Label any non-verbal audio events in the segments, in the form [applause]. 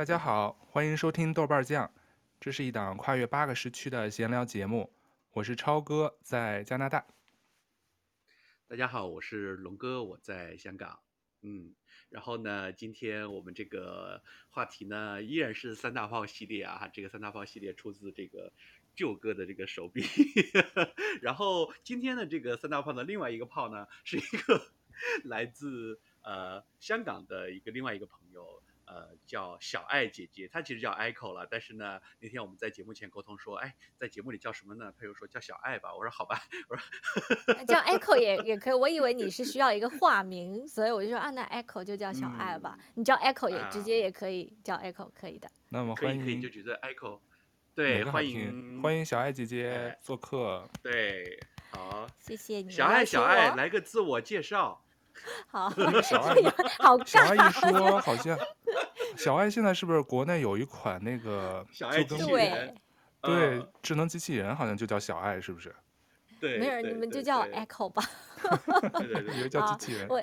大家好，欢迎收听豆瓣酱，这是一档跨越八个时区的闲聊节目。我是超哥，在加拿大。大家好，我是龙哥，我在香港。嗯，然后呢，今天我们这个话题呢，依然是三大炮系列啊。这个三大炮系列出自这个舅哥的这个手笔。[laughs] 然后今天的这个三大炮的另外一个炮呢，是一个 [laughs] 来自呃香港的一个另外一个朋友。呃，叫小爱姐姐，她其实叫 Echo 了，但是呢，那天我们在节目前沟通说，哎，在节目里叫什么呢？她又说叫小爱吧。我说好吧，我说叫 Echo 也也可以。我以为你是需要一个化名，所以我就说啊，那 Echo 就叫小爱吧。嗯、你叫 Echo 也直接也可以叫 Echo，可以的。那么欢迎，可以就觉得 Echo，对，欢迎欢迎小爱姐姐做客。对，好，谢谢你。小爱小爱，来个自我介绍。[laughs] 好，[laughs] 小爱。小爱一 [laughs] 说，好像小爱现在是不是国内有一款那个小爱机器人？对，智能机器人好像就叫小爱，是不是？对，没人，你们就叫 Echo 吧。对对对，叫机器人。我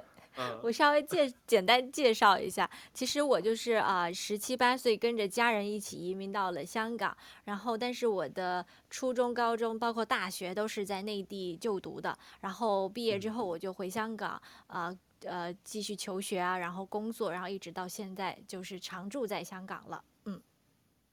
我稍微介 [laughs] 简单介绍一下，其实我就是啊，十七八岁跟着家人一起移民到了香港，然后但是我的初中、高中包括大学都是在内地就读的，然后毕业之后我就回香港啊。呃，继续求学啊，然后工作，然后一直到现在就是常住在香港了。嗯。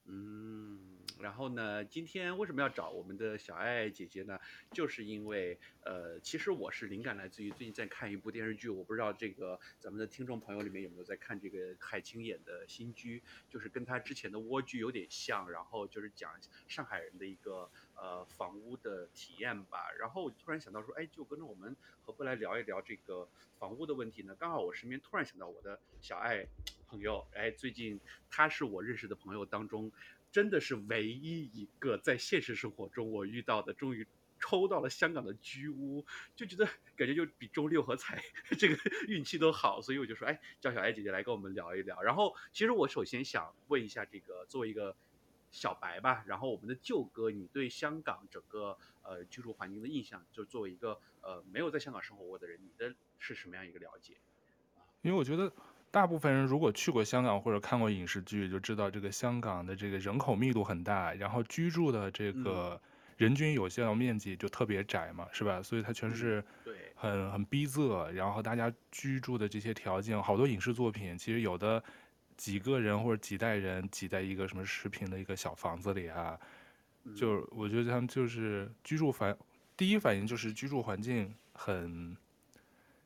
嗯，然后呢，今天为什么要找我们的小爱姐姐呢？就是因为呃，其实我是灵感来自于最近在看一部电视剧，我不知道这个咱们的听众朋友里面有没有在看这个海清演的新居，就是跟她之前的蜗居有点像，然后就是讲上海人的一个。呃，房屋的体验吧。然后我突然想到说，哎，就跟着我们何不来聊一聊这个房屋的问题呢？刚好我身边突然想到我的小爱朋友，哎，最近他是我认识的朋友当中，真的是唯一一个在现实生活中我遇到的，终于抽到了香港的居屋，就觉得感觉就比中六合彩 [laughs] 这个运气都好，所以我就说，哎，叫小艾姐姐来跟我们聊一聊。然后其实我首先想问一下，这个作为一个。小白吧，然后我们的舅哥，你对香港整个呃居住环境的印象，就作为一个呃没有在香港生活过的人，你的是什么样一个了解？因为我觉得大部分人如果去过香港或者看过影视剧，就知道这个香港的这个人口密度很大，然后居住的这个人均有效面积就特别窄嘛，是吧？所以它全是对很很逼仄，然后大家居住的这些条件，好多影视作品其实有的。几个人或者几代人挤在一个什么十平的一个小房子里啊，就我觉得他们就是居住反，第一反应就是居住环境很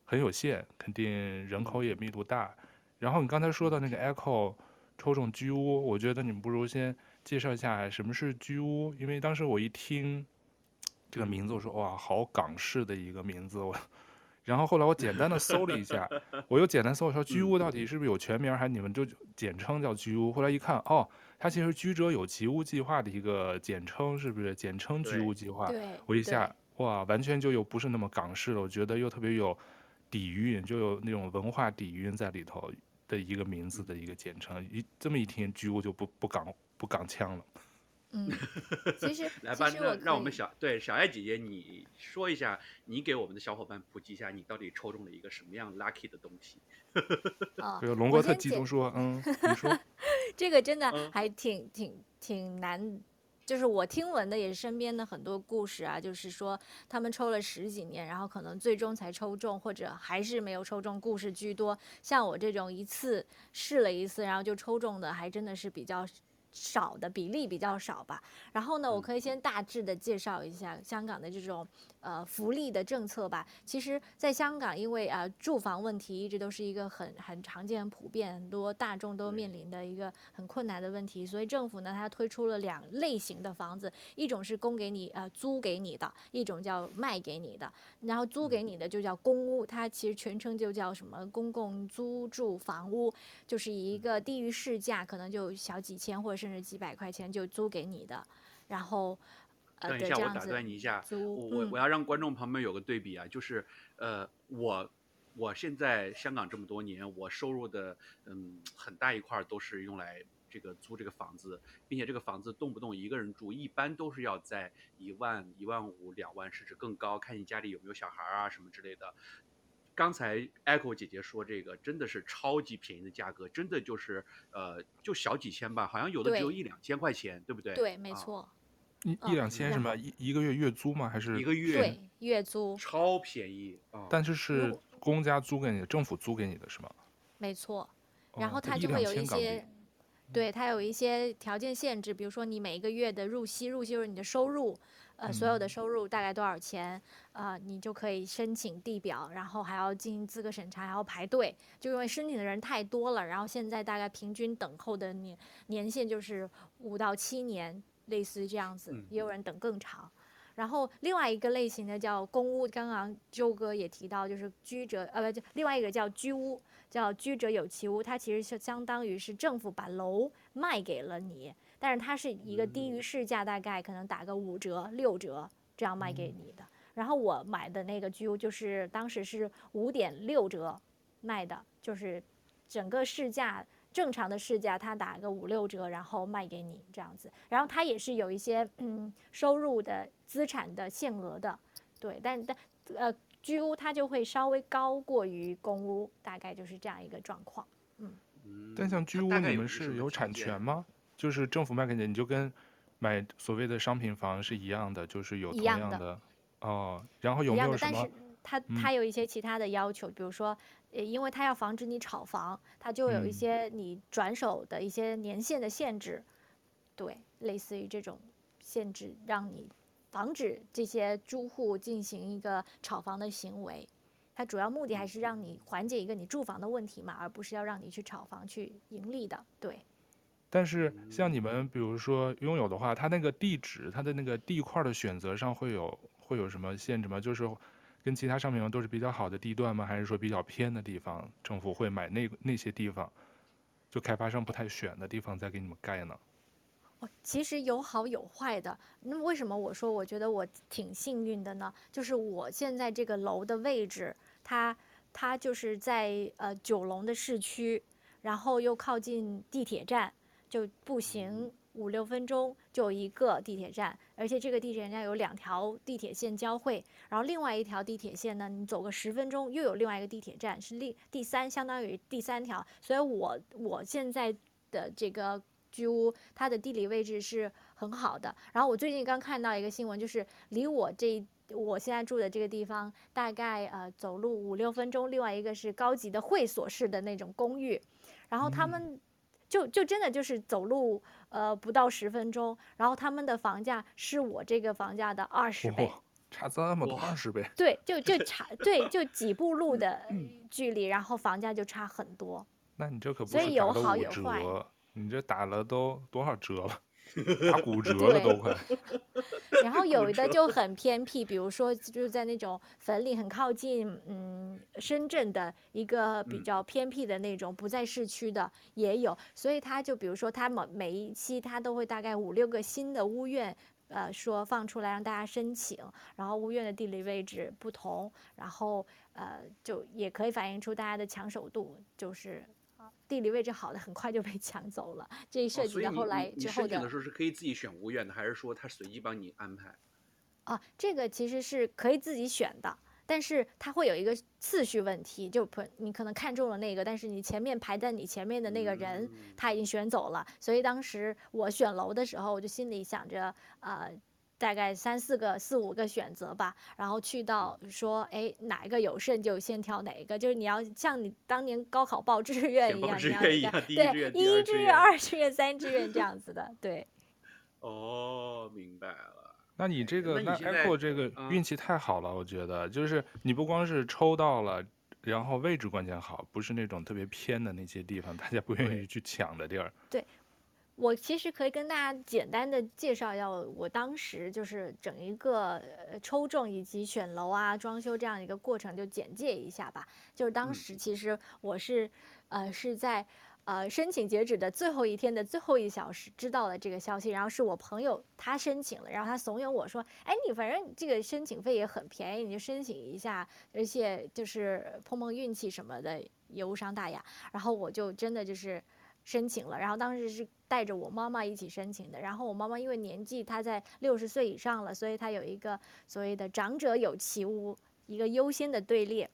很有限，肯定人口也密度大。然后你刚才说的那个 Echo 抽中居屋，我觉得你们不如先介绍一下什么是居屋，因为当时我一听这个名字，我说哇，好港式的一个名字我。然后后来我简单的搜了一下，我又简单搜了说居屋到底是不是有全名，还是你们就简称叫居屋？后来一看，哦，它其实居者有其屋计划的一个简称，是不是简称居屋计划？我一下哇，完全就又不是那么港式了，我觉得又特别有底蕴，就有那种文化底蕴在里头的一个名字的一个简称。一这么一听，居屋就不不港不港腔了。嗯，其实 [laughs] 来吧，那让我们小对小爱姐姐，你说一下，你给我们的小伙伴普及一下，你到底抽中了一个什么样 lucky 的东西？[laughs] 哦，龙哥特激动说，嗯，你说，[laughs] 这个真的还挺、嗯、挺挺难，就是我听闻的也是身边的很多故事啊，就是说他们抽了十几年，然后可能最终才抽中，或者还是没有抽中，故事居多。像我这种一次试了一次，然后就抽中的，还真的是比较。少的比例比较少吧，然后呢，我可以先大致的介绍一下香港的这种。呃，福利的政策吧，其实，在香港，因为啊、呃，住房问题一直都是一个很很常见、很普遍，很多大众都面临的一个很困难的问题。所以政府呢，它推出了两类型的房子，一种是供给你呃租给你的，一种叫卖给你的。然后租给你的就叫公屋，它其实全称就叫什么公共租住房屋，就是以一个低于市价，可能就小几千或者甚至几百块钱就租给你的，然后。等一下，我打断你一下，我我我要让观众朋友们有个对比啊，就是呃，我我现在香港这么多年，我收入的嗯很大一块都是用来这个租这个房子，并且这个房子动不动一个人住，一般都是要在一万、一万五、两万甚至更高，看你家里有没有小孩啊什么之类的。刚才 Echo 姐姐说这个真的是超级便宜的价格，真的就是呃就小几千吧，好像有的只有一两千块钱，对不对？对，没错。一一两千什么？一一个月月租吗？还是一个月？对，月租超便宜啊！但是是公家租给你的，政府租给你的是吗？没错。然后它就会有一些，对，它有一些条件限制，比如说你每一个月的入息，入息就是你的收入，呃，所有的收入大概多少钱，呃，你就可以申请地表，然后还要进行资格审查，还要排队，就因为申请的人太多了，然后现在大概平均等候的年年限就是五到七年，类似于这样子，也有人等更长。然后另外一个类型的叫公屋，刚刚周哥也提到，就是居者，呃，不，就另外一个叫居屋。叫居者有其屋，它其实是相当于是政府把楼卖给了你，但是它是一个低于市价，大概可能打个五折、六折这样卖给你的。然后我买的那个居屋就是当时是五点六折卖的，就是整个市价正常的市价，他打个五六折，然后卖给你这样子。然后他也是有一些嗯收入的资产的限额的，对，但但呃。居屋它就会稍微高过于公屋，大概就是这样一个状况。嗯，但像居屋，你们是有产权吗？就是政府卖给你，你就跟买所谓的商品房是一样的，就是有同样的。一样的哦，然后有没有什么？但是它它有一些其他的要求，嗯、比如说，呃，因为它要防止你炒房，它就有一些你转手的一些年限的限制，嗯、对，类似于这种限制，让你。防止这些租户进行一个炒房的行为，它主要目的还是让你缓解一个你住房的问题嘛，而不是要让你去炒房去盈利的。对。但是像你们比如说拥有的话，它那个地址，它的那个地块的选择上会有会有什么限制吗？就是跟其他商品房都是比较好的地段吗？还是说比较偏的地方，政府会买那那些地方，就开发商不太选的地方再给你们盖呢？哦，其实有好有坏的。那为什么我说我觉得我挺幸运的呢？就是我现在这个楼的位置，它它就是在呃九龙的市区，然后又靠近地铁站，就步行五六分钟就有一个地铁站，而且这个地铁站有两条地铁线交汇，然后另外一条地铁线呢，你走个十分钟又有另外一个地铁站，是另第三，相当于第三条。所以我我现在的这个。居屋它的地理位置是很好的，然后我最近刚看到一个新闻，就是离我这我现在住的这个地方大概呃走路五六分钟，另外一个是高级的会所式的那种公寓，然后他们就就真的就是走路呃不到十分钟，然后他们的房价是我这个房价的二十倍，差这么多二十倍，对，就 [laughs] 就差对就几步路的 [clears throat] 距离，然后房价就差很多，那你这可不是所以有好有坏。你这打了都多少折了？[laughs] 打骨折了都快。然后 [laughs] 有的就很偏僻，比如说就是在那种粉岭很靠近嗯深圳的一个比较偏僻的那种，不在市区的也有。所以他就比如说他每每一期他都会大概五六个新的屋苑，呃说放出来让大家申请，然后屋苑的地理位置不同，然后呃就也可以反映出大家的抢手度，就是。地理位置好的很快就被抢走了，这一设计到后来之后的。你申请的时候是可以自己选屋苑的，还是说他随机帮你安排？啊，这个其实是可以自己选的，但是它会有一个次序问题，就不你可能看中了那个，但是你前面排在你前面的那个人他已经选走了，所以当时我选楼的时候，我就心里想着，呃。大概三四个、四五个选择吧，然后去到说，哎，哪一个有剩就先挑哪一个，就是你要像你当年高考报志愿一样，志愿一样，对，一志愿、二志愿、三志愿这样子的，对。[laughs] 哦，明白了。那你这个，那 Echo 这个运气太好了，我觉得，就是你不光是抽到了，然后位置关键好，不是那种特别偏的那些地方，大家不愿意去抢的地儿。对。我其实可以跟大家简单的介绍一下，我当时就是整一个抽中以及选楼啊、装修这样一个过程，就简介一下吧。就是当时其实我是，呃，是在呃申请截止的最后一天的最后一小时知道了这个消息，然后是我朋友他申请了，然后他怂恿我说，哎，你反正这个申请费也很便宜，你就申请一下，而且就是碰碰运气什么的也无伤大雅。然后我就真的就是。申请了，然后当时是带着我妈妈一起申请的。然后我妈妈因为年纪她在六十岁以上了，所以她有一个所谓的长者有其屋，一个优先的队列。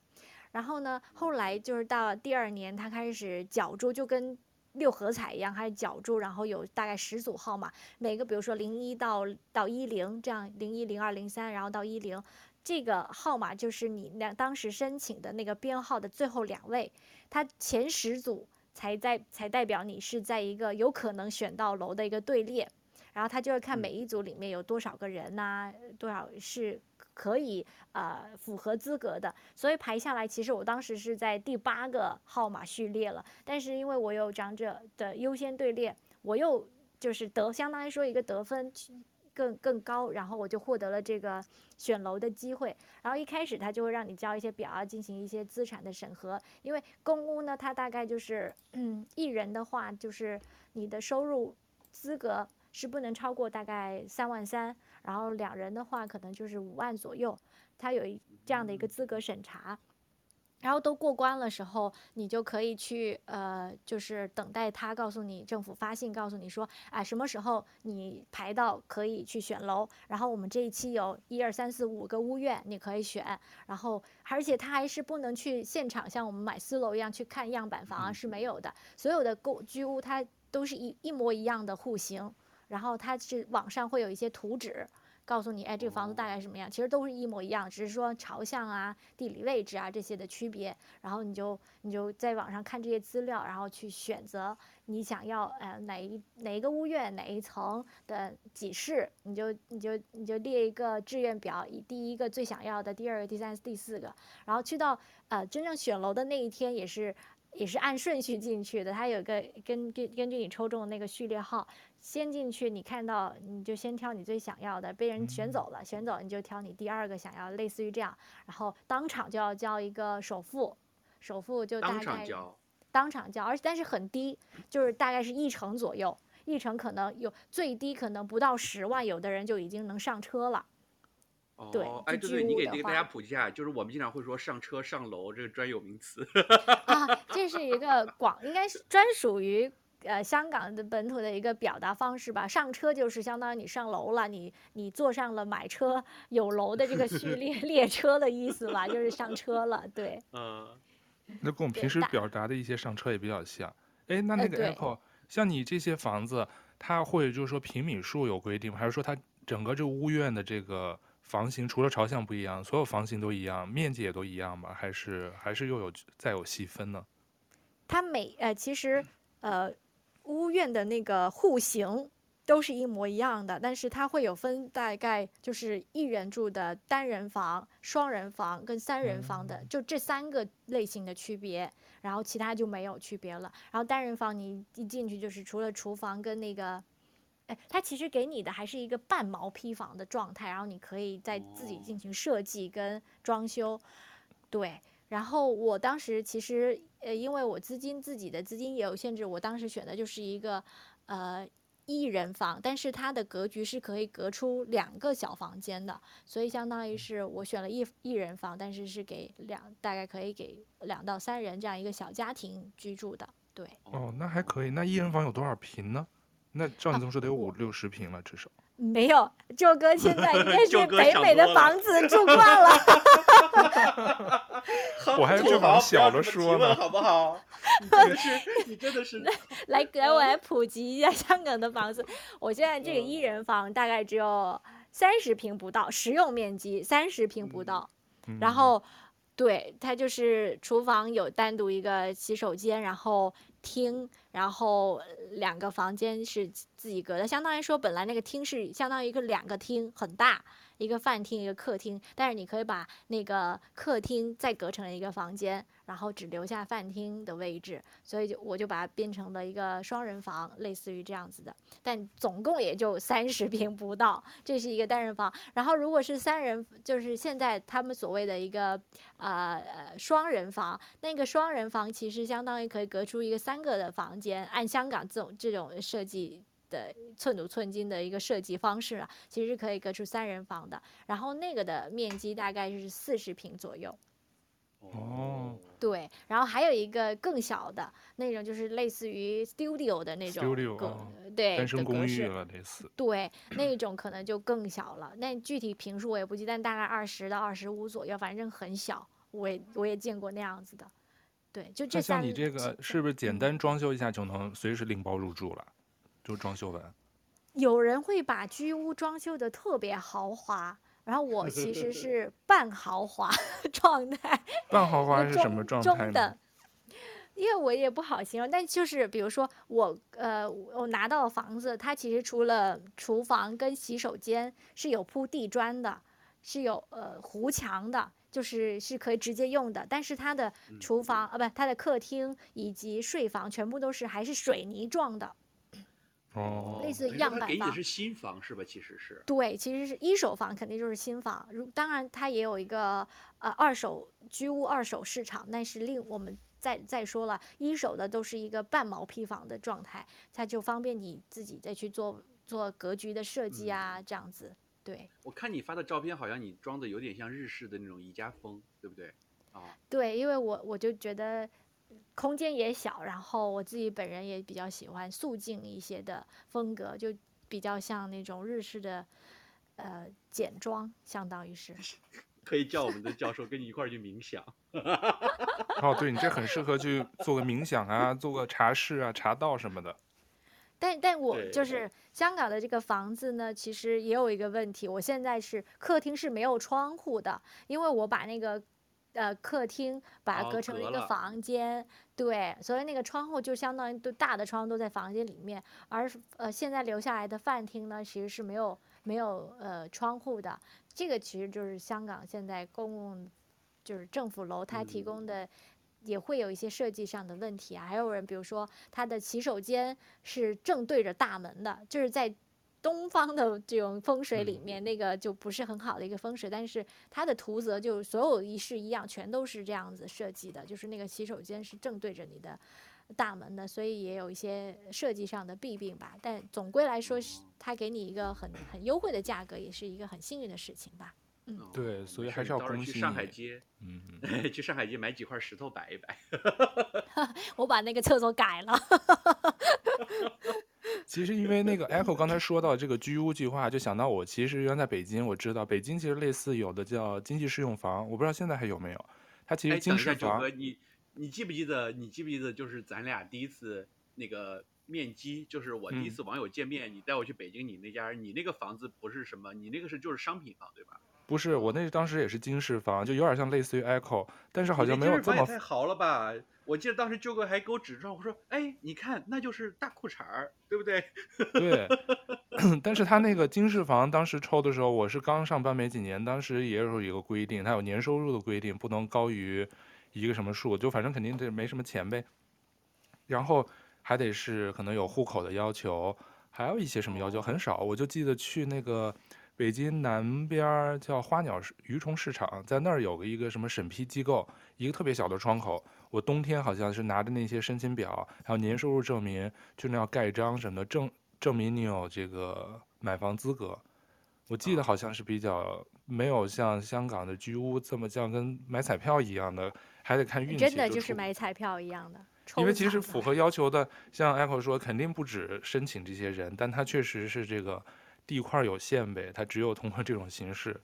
然后呢，后来就是到第二年，他开始角逐，就跟六合彩一样，开始角逐，然后有大概十组号码，每个比如说零一到到一零这样，零一零二零三，然后到一零，这个号码就是你那当时申请的那个编号的最后两位，他前十组才在才代表你是在一个有可能选到楼的一个队列，然后他就会看每一组里面有多少个人呐、啊，多少是。可以呃符合资格的，所以排下来，其实我当时是在第八个号码序列了。但是因为我有长者的优先队列，我又就是得相当于说一个得分更更高，然后我就获得了这个选楼的机会。然后一开始他就会让你交一些表啊，进行一些资产的审核。因为公屋呢，它大概就是嗯一人的话，就是你的收入资格是不能超过大概三万三。然后两人的话，可能就是五万左右，它有一这样的一个资格审查，然后都过关了时候，你就可以去呃，就是等待他告诉你，政府发信告诉你说，啊，什么时候你排到可以去选楼，然后我们这一期有一二三四五个屋苑你可以选，然后而且他还是不能去现场像我们买私楼一样去看样板房啊，是没有的，所有的公居屋它都是一一模一样的户型。然后它是网上会有一些图纸，告诉你，哎，这个房子大概什么样？其实都是一模一样，只是说朝向啊、地理位置啊这些的区别。然后你就你就在网上看这些资料，然后去选择你想要呃哪一哪一个屋苑哪一层的几室，你就你就你就列一个志愿表，以第一个最想要的，第二个、第三个、第四个，然后去到呃真正选楼的那一天也是也是按顺序进去的，它有个根根根据你抽中的那个序列号。先进去，你看到你就先挑你最想要的，被人选走了，选走你就挑你第二个想要，类似于这样，然后当场就要交一个首付，首付就大概当场交，当场交，而且但是很低，就是大概是一成左右，一成可能有最低可能不到十万，有的人就已经能上车了。哦，对，哎，对对，你给给大家普及一下，就是我们经常会说上车上楼这个专有名词。啊，这是一个广，应该是专属于。呃，香港的本土的一个表达方式吧，上车就是相当于你上楼了，你你坐上了买车有楼的这个序 [laughs] 列列车的意思吧，就是上车了，对。嗯，[laughs] 那跟我们平时表达的一些上车也比较像。哎，那那个 Apple，像你这些房子，它会就是说平米数有规定吗？还是说它整个这个屋苑的这个房型除了朝向不一样，所有房型都一样，面积也都一样吗？还是还是又有再有细分呢？它每呃，其实呃。屋苑的那个户型都是一模一样的，但是它会有分，大概就是一人住的单人房、双人房跟三人房的，就这三个类型的区别，然后其他就没有区别了。然后单人房你一进去就是除了厨房跟那个，哎，它其实给你的还是一个半毛坯房的状态，然后你可以再自己进行设计跟装修，对。然后我当时其实，呃，因为我资金自己的资金也有限制，我当时选的就是一个，呃，一人房，但是它的格局是可以隔出两个小房间的，所以相当于是我选了一一人房，但是是给两，大概可以给两到三人这样一个小家庭居住的，对。哦，那还可以。那一人房有多少平呢？那照你这么说得有五六十平了，至少。没有，[laughs] 舅哥现在应该是北美的房子住惯了。[laughs] 我还就往小了说呢，好不好？[laughs] 你真的是，你真的是。来给我来普及一下香港的房子。我现在这个一人房大概只有三十平不到，实用面积三十平不到。嗯、然后，对，它就是厨房有单独一个洗手间，然后。厅，然后两个房间是自己隔的，相当于说本来那个厅是相当于一个两个厅，很大。一个饭厅，一个客厅，但是你可以把那个客厅再隔成一个房间，然后只留下饭厅的位置，所以就我就把它变成了一个双人房，类似于这样子的，但总共也就三十平不到，这是一个单人房。然后如果是三人，就是现在他们所谓的一个呃双人房，那个双人房其实相当于可以隔出一个三个的房间，按香港这种这种设计。的寸土寸金的一个设计方式啊，其实可以隔出三人房的。然后那个的面积大概是四十平左右。哦。对，然后还有一个更小的那种，就是类似于 studio 的那种。studio 啊。对。单身公寓了类似。对，那种可能就更小了。那具体平数我也不记得，但大概二十到二十五左右，反正很小。我也我也见过那样子的。对，就这像你这个是不是简单装修一下就能随时拎包入住了？就装修完。有人会把居屋装修的特别豪华，然后我其实 [laughs] 是半豪华状态。半豪华是什么状态呢？因为我也不好形容，但就是比如说我呃，我拿到了房子，它其实除了厨房跟洗手间是有铺地砖的，是有呃糊墙的。就是是可以直接用的，但是它的厨房、嗯、啊，不，它的客厅以及睡房全部都是还是水泥状的，哦，类似样板房。给你的是新房是吧？其实是。对，其实是一手房，肯定就是新房。如当然，它也有一个呃二手居屋二手市场，那是另我们再再说了，一手的都是一个半毛坯房的状态，它就方便你自己再去做做格局的设计啊，嗯、这样子。对，我看你发的照片，好像你装的有点像日式的那种宜家风，对不对？啊，对，因为我我就觉得空间也小，然后我自己本人也比较喜欢素净一些的风格，就比较像那种日式的呃简装，相当于是。[laughs] 可以叫我们的教授跟你一块儿去冥想。[laughs] 哦，对，你这很适合去做个冥想啊，做个茶室啊、茶道什么的。但但我就是香港的这个房子呢，其实也有一个问题。我现在是客厅是没有窗户的，因为我把那个呃客厅把它隔成了一个房间，哦、对，所以那个窗户就相当于都大的窗户都在房间里面。而呃现在留下来的饭厅呢，其实是没有没有呃窗户的。这个其实就是香港现在公共就是政府楼它提供的。嗯也会有一些设计上的问题啊，还有人，比如说他的洗手间是正对着大门的，就是在东方的这种风水里面，那个就不是很好的一个风水。但是它的图则就所有仪式一样，全都是这样子设计的，就是那个洗手间是正对着你的大门的，所以也有一些设计上的弊病吧。但总归来说，是他给你一个很很优惠的价格，也是一个很幸运的事情吧。嗯，对，所以还是要恭喜去上海街，[laughs] 嗯，去上海街买几块石头摆一摆。[laughs] 我把那个厕所改了。[laughs] 其实因为那个 Echo 刚才说到这个居屋计划，就想到我其实原来在北京，我知道北京其实类似有的叫经济适用房，我不知道现在还有没有。它其实经适房。哎，你你记不记得？你记不记得？就是咱俩第一次那个面基，就是我第一次网友见面，嗯、你带我去北京，你那家，你那个房子不是什么？你那个是就是商品房，对吧？不是，我那当时也是经适房，就有点像类似于 Echo，但是好像没有这么。太豪了吧！我记得当时舅哥还给我指出，我说：“哎，你看，那就是大裤衩儿，对不对？” [laughs] 对。[coughs] 但是他那个经适房当时抽的时候，我是刚上班没几年，当时也有一个规定，他有年收入的规定，不能高于一个什么数，就反正肯定得没什么钱呗。然后还得是可能有户口的要求，还有一些什么要求很少，我就记得去那个。北京南边叫花鸟鱼虫市场，在那儿有个一个什么审批机构，一个特别小的窗口。我冬天好像是拿着那些申请表，还有年收入证明，就那要盖章什么的，证证明你有这个买房资格。我记得好像是比较没有像香港的居屋这么像跟买彩票一样的，还得看运气。真的就是买彩票一样的。因为其实符合要求的，像 Echo 说，肯定不止申请这些人，但他确实是这个。地块有限呗，他只有通过这种形式，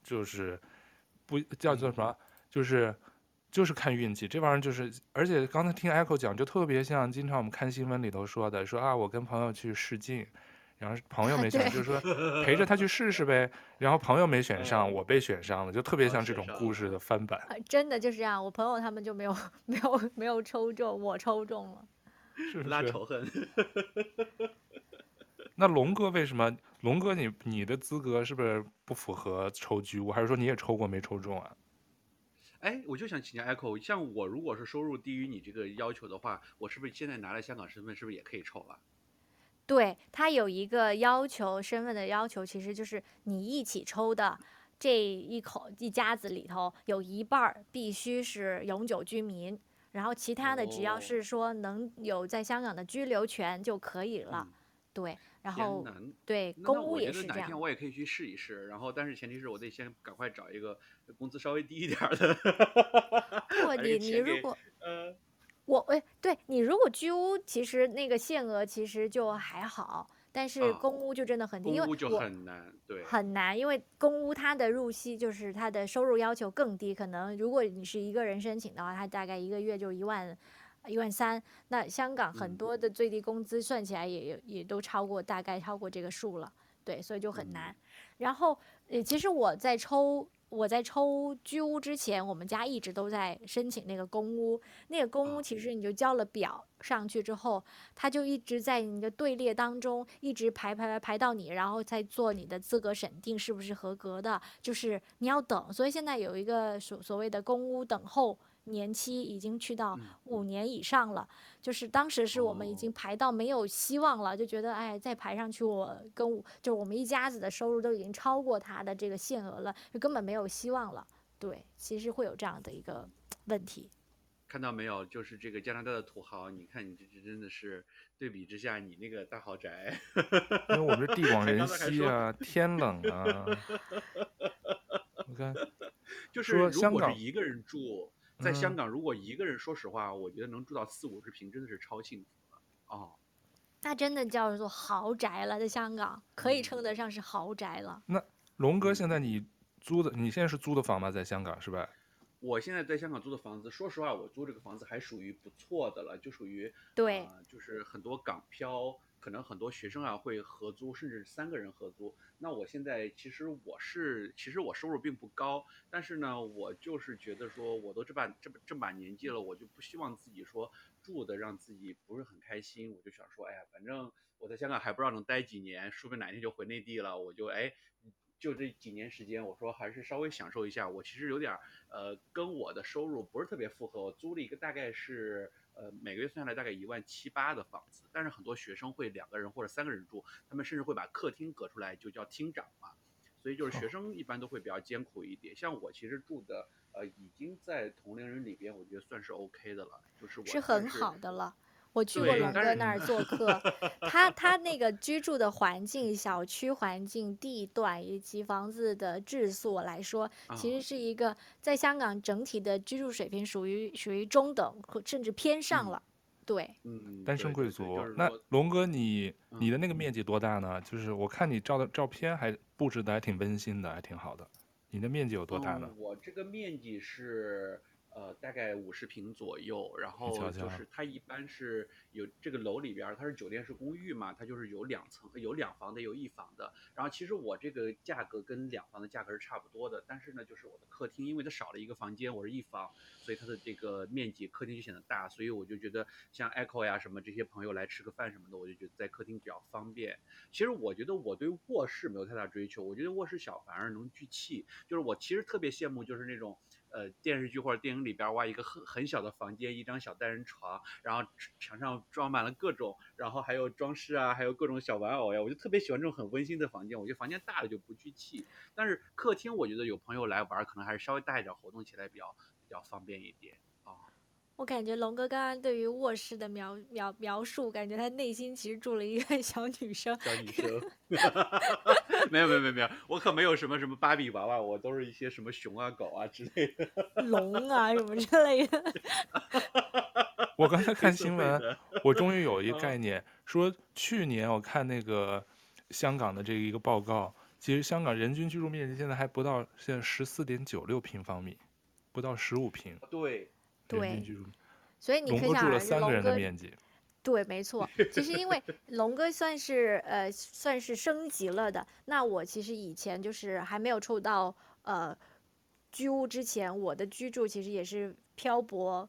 就是不叫做什么，就是就是看运气。这玩意儿就是，而且刚才听 Echo 讲，就特别像经常我们看新闻里头说的，说啊，我跟朋友去试镜，然后朋友没选，就是说陪着他去试试呗。然后朋友没选上，我被选上了，就特别像这种故事的翻版。真的就是这样，我朋友他们就没有 [laughs] 没有没有抽中，我抽中了，[laughs] 是拉仇恨。[laughs] 那龙哥为什么？龙哥你，你你的资格是不是不符合抽居我？还是说你也抽过没抽中啊？哎，我就想请教 Echo，像我如果是收入低于你这个要求的话，我是不是现在拿了香港身份，是不是也可以抽了？对，他有一个要求，身份的要求，其实就是你一起抽的这一口一家子里头有一半必须是永久居民，然后其他的只要是说能有在香港的居留权就可以了。嗯、对。然后对，公屋也是这样。哪天我也可以去试一试，然后但是前提是我得先赶快找一个工资稍微低一点的。[laughs] 不，你你如果呃，我哎，对你如果居屋，其实那个限额其实就还好，但是公屋就真的很低，因为公屋就很难，对，很难，因为公屋它的入息就是它的收入要求更低，可能如果你是一个人申请的话，它大概一个月就一万一万三，那香港很多的最低工资算起来也、嗯、也都超过大概超过这个数了，对，所以就很难。嗯、然后呃，其实我在抽。我在抽居屋之前，我们家一直都在申请那个公屋。那个公屋其实你就交了表上去之后，他就一直在你的队列当中一直排排排排到你，然后再做你的资格审定是不是合格的，就是你要等。所以现在有一个所所谓的公屋等候。年期已经去到五年以上了，就是当时是我们已经排到没有希望了，就觉得哎，再排上去我跟我就我们一家子的收入都已经超过他的这个限额了，就根本没有希望了。对，其实会有这样的一个问题。看到没有？就是这个加拿大的土豪，你看你这这真的是对比之下，你那个大豪宅，[laughs] 因为我们是地广人稀啊，[laughs] 天冷啊。[laughs] 你看，就是如果是一个人住。在香港，如果一个人，说实话，我觉得能住到四五十平，真的是超幸福了哦。那真的叫做豪宅了，在香港可以称得上是豪宅了。那龙哥，现在你租的，你现在是租的房吗？在香港是吧？我现在在香港租的房子，说实话，我租这个房子还属于不错的了，就属于对、呃，就是很多港漂。可能很多学生啊会合租，甚至三个人合租。那我现在其实我是，其实我收入并不高，但是呢，我就是觉得说，我都这把这这把年纪了，我就不希望自己说住的让自己不是很开心。我就想说，哎呀，反正我在香港还不知道能待几年，说不定哪天就回内地了。我就哎，就这几年时间，我说还是稍微享受一下。我其实有点呃，跟我的收入不是特别符合。我租了一个大概是。呃，每个月算下来大概一万七八的房子，但是很多学生会两个人或者三个人住，他们甚至会把客厅隔出来，就叫厅长嘛。所以就是学生一般都会比较艰苦一点。像我其实住的，呃，已经在同龄人里边，我觉得算是 OK 的了，就是我是，是很好的了。我去过龙哥那儿做客，[laughs] 他他那个居住的环境、小区环境、地段以及房子的质素来说，其实是一个在香港整体的居住水平属于属于中等，甚至偏上了。对，嗯，单身贵族。那龙哥你，你你的那个面积多大呢？就是我看你照的照片还布置的还挺温馨的，还挺好的。你的面积有多大呢？嗯，我这个面积是。呃，大概五十平左右，然后就是它一般是有这个楼里边，它是酒店式公寓嘛，它就是有两层，有两房的，有一房的。然后其实我这个价格跟两房的价格是差不多的，但是呢，就是我的客厅，因为它少了一个房间，我是一房，所以它的这个面积客厅就显得大，所以我就觉得像 Echo 呀什么这些朋友来吃个饭什么的，我就觉得在客厅比较方便。其实我觉得我对卧室没有太大追求，我觉得卧室小反而能聚气，就是我其实特别羡慕就是那种。呃，电视剧或者电影里边，挖，一个很很小的房间，一张小单人床，然后墙上装满了各种，然后还有装饰啊，还有各种小玩偶呀，我就特别喜欢这种很温馨的房间。我觉得房间大了就不聚气，但是客厅我觉得有朋友来玩，可能还是稍微大一点，活动起来比较比较方便一点。我感觉龙哥刚刚对于卧室的描描描述，感觉他内心其实住了一个 [laughs] 小女生。小女生，[laughs] 没有没有没有没有，我可没有什么什么芭比娃娃，我都是一些什么熊啊狗啊之类的，龙啊什么之类的。[laughs] 我刚才看新闻，我终于有一个概念，说去年我看那个香港的这个一个报告，其实香港人均居住面积现在还不到现在十四点九六平方米，不到十五平。对。对，所以你可以想而知，龙哥，对，没错。其实因为 [laughs] 龙哥算是呃算是升级了的，那我其实以前就是还没有抽到呃居屋之前，我的居住其实也是漂泊。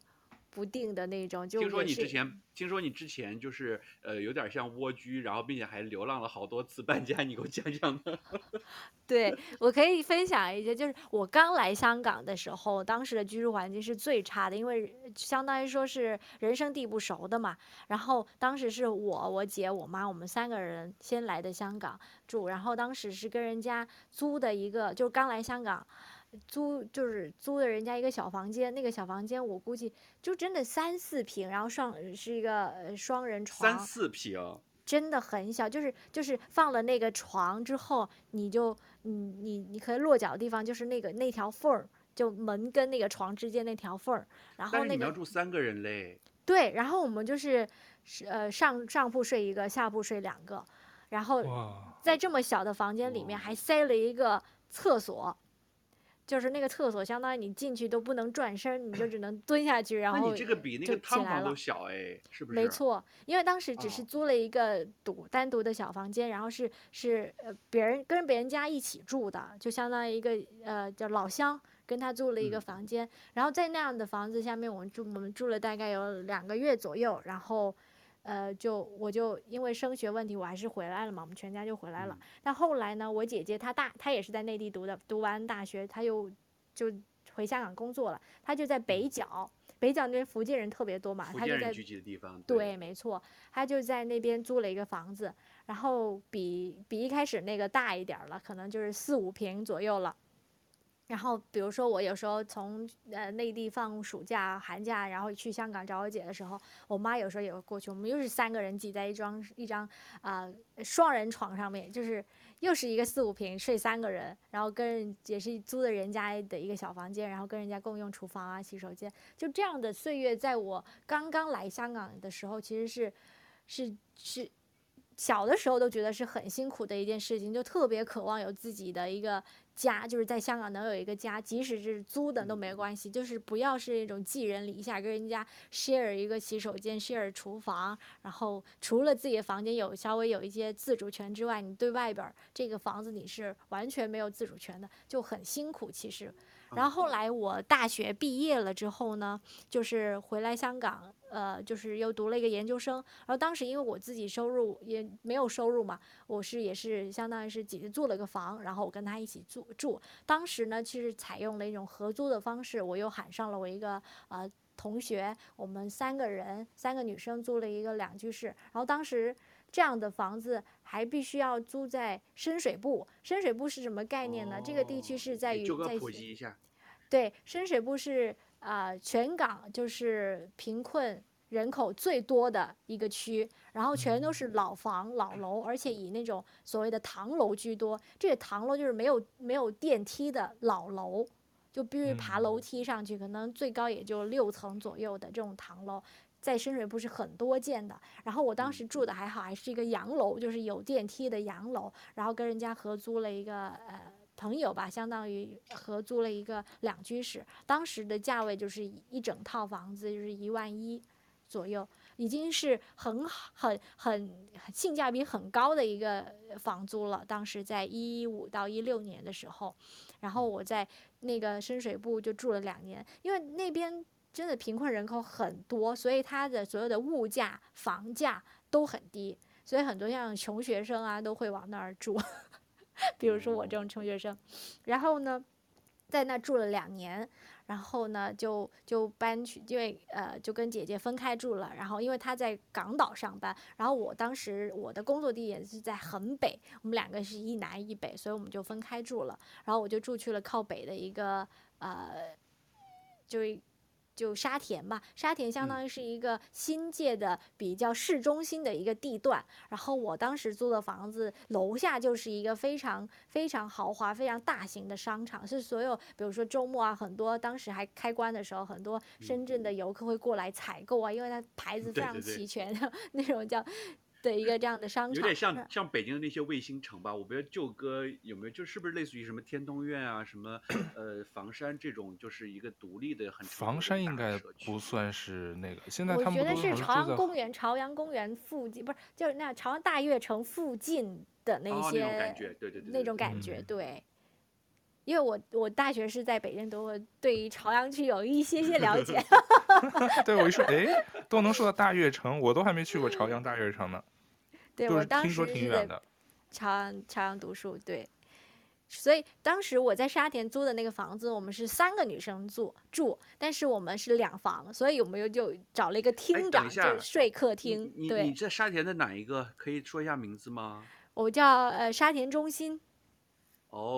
不定的那种，就听说你之前，听说你之前就是呃有点像蜗居，然后并且还流浪了好多次搬家，你给我讲讲呢？[laughs] 对，我可以分享一些，就是我刚来香港的时候，当时的居住环境是最差的，因为相当于说是人生地不熟的嘛。然后当时是我、我姐、我妈，我们三个人先来的香港住，然后当时是跟人家租的一个，就是刚来香港。租就是租的人家一个小房间，那个小房间我估计就真的三四平，然后上是一个双人床，三四平，真的很小，就是就是放了那个床之后，你就你你你可以落脚的地方就是那个那条缝儿，就门跟那个床之间那条缝儿，然后那个，你要住三个人嘞，对，然后我们就是是呃上上铺睡一个，下铺睡两个。然后在这么小的房间里面还塞了一个厕所。就是那个厕所，相当于你进去都不能转身，你就只能蹲下去，然后你这个比那个汤房都小哎，是不是？没错，因为当时只是租了一个独单独的小房间，然后是是呃别人跟别人家一起住的，就相当于一个呃叫老乡跟他租了一个房间，然后在那样的房子下面，我们住我们住了大概有两个月左右，然后。呃，就我就因为升学问题，我还是回来了嘛，我们全家就回来了。嗯、但后来呢，我姐姐她大，她也是在内地读的，读完大学，她又就回香港工作了。她就在北角，北角那边福建人特别多嘛，她就在聚集的地方。对，对没错，她就在那边租了一个房子，然后比比一开始那个大一点了，可能就是四五平左右了。然后，比如说我有时候从呃内地放暑假、寒假，然后去香港找我姐的时候，我妈有时候也会过去。我们又是三个人挤在一张一张啊、呃、双人床上面，就是又是一个四五平睡三个人，然后跟人也是租的人家的一个小房间，然后跟人家共用厨房啊、洗手间，就这样的岁月，在我刚刚来香港的时候，其实是是是小的时候都觉得是很辛苦的一件事情，就特别渴望有自己的一个。家就是在香港能有一个家，即使是租的都没关系，就是不要是那种寄人篱下，跟人家 share 一个洗手间，share 厨房，然后除了自己的房间有稍微有一些自主权之外，你对外边这个房子你是完全没有自主权的，就很辛苦其实。然后后来我大学毕业了之后呢，就是回来香港。呃，就是又读了一个研究生，然后当时因为我自己收入也没有收入嘛，我是也是相当于是姐姐租了个房，然后我跟她一起住住。当时呢，其实采用了一种合租的方式，我又喊上了我一个呃同学，我们三个人三个女生租了一个两居室。然后当时这样的房子还必须要租在深水埗，深水埗是什么概念呢？哦、这个地区是在于在普及一下。对，深水埗是。啊、呃，全港就是贫困人口最多的一个区，然后全都是老房老楼，而且以那种所谓的唐楼居多。这个唐楼就是没有没有电梯的老楼，就必须爬楼梯上去，可能最高也就六层左右的这种唐楼，在深水埗是很多见的。然后我当时住的还好，还是一个洋楼，就是有电梯的洋楼，然后跟人家合租了一个呃。朋友吧，相当于合租了一个两居室，当时的价位就是一整套房子就是一万一左右，已经是很很很性价比很高的一个房租了。当时在一五到一六年的时候，然后我在那个深水埗就住了两年，因为那边真的贫困人口很多，所以它的所有的物价、房价都很低，所以很多像穷学生啊都会往那儿住。比如说我这种穷学生，然后呢，在那住了两年，然后呢就就搬去，因为呃就跟姐姐分开住了。然后因为她在港岛上班，然后我当时我的工作地点是在很北，我们两个是一南一北，所以我们就分开住了。然后我就住去了靠北的一个呃，就。就沙田吧，沙田相当于是一个新界的比较市中心的一个地段。嗯、然后我当时租的房子楼下就是一个非常非常豪华、非常大型的商场，是所有比如说周末啊，很多当时还开关的时候，很多深圳的游客会过来采购啊，因为它牌子非常齐全，的 [laughs] 那种叫。的一个这样的商场，有点像像北京的那些卫星城吧？我不知道旧哥有没有，就是不是类似于什么天通苑啊，什么呃房山这种，就是一个独立的很的。房山应该不算是那个，现在他们我觉得是朝阳公园，朝阳公园附近不是，就是那朝阳大悦城附近的那些、哦、那种感觉，对对对，那种感觉对。因为我我大学是在北京读，我对于朝阳区有一些些了解。[laughs] 对，我一说，哎，都能说到大悦城，我都还没去过朝阳大悦城呢。[laughs] 对，我当时是在朝阳朝阳读书，对。所以当时我在沙田租的那个房子，我们是三个女生住住，但是我们是两房，所以我们又就找了一个厅长，就睡客厅。你对，你在沙田的哪一个？可以说一下名字吗？我叫呃沙田中心。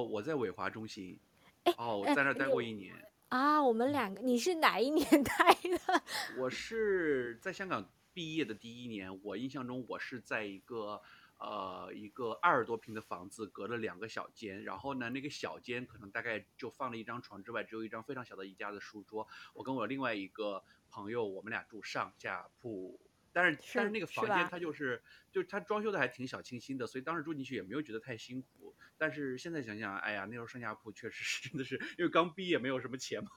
哦，我在伟华中心。哎，哦，我在那儿待过一年。啊，我们两个，你是哪一年待的？[laughs] 我是在香港毕业的第一年。我印象中，我是在一个呃一个二十多平的房子，隔了两个小间。然后呢，那个小间可能大概就放了一张床之外，只有一张非常小的宜家的书桌。我跟我另外一个朋友，我们俩住上下铺。但是是但是那个房间它就是就是它装修的还挺小清新的，所以当时住进去也没有觉得太辛苦。但是现在想想，哎呀，那时候上下铺确实是真的是因为刚毕业没有什么钱嘛，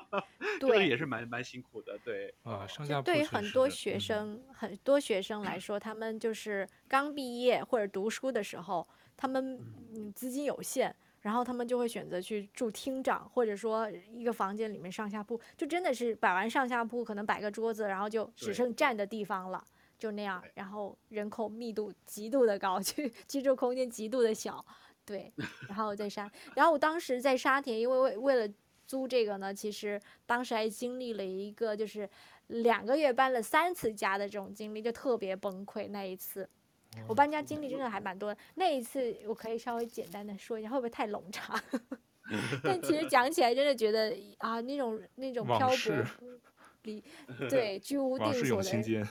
[laughs] 这个对也是蛮蛮辛苦的。对啊，上下铺对于很多学生，很多学生来说，他们就是刚毕业或者读书的时候，他们嗯资金有限，然后他们就会选择去住厅长，或者说一个房间里面上下铺，就真的是摆完上下铺，可能摆个桌子，然后就只剩站的地方了，就那样，然后人口密度极度的高，[laughs] 居居住空间极度的小，对，[laughs] 然后在沙，然后我当时在沙田，因为为为了租这个呢，其实当时还经历了一个就是两个月搬了三次家的这种经历，就特别崩溃。那一次，我搬家经历真的还蛮多的。那一次我可以稍微简单的说一下，会不会太冗长？[laughs] 但其实 [laughs] 讲起来真的觉得啊，那种那种漂泊离对居无 [laughs] 定所的。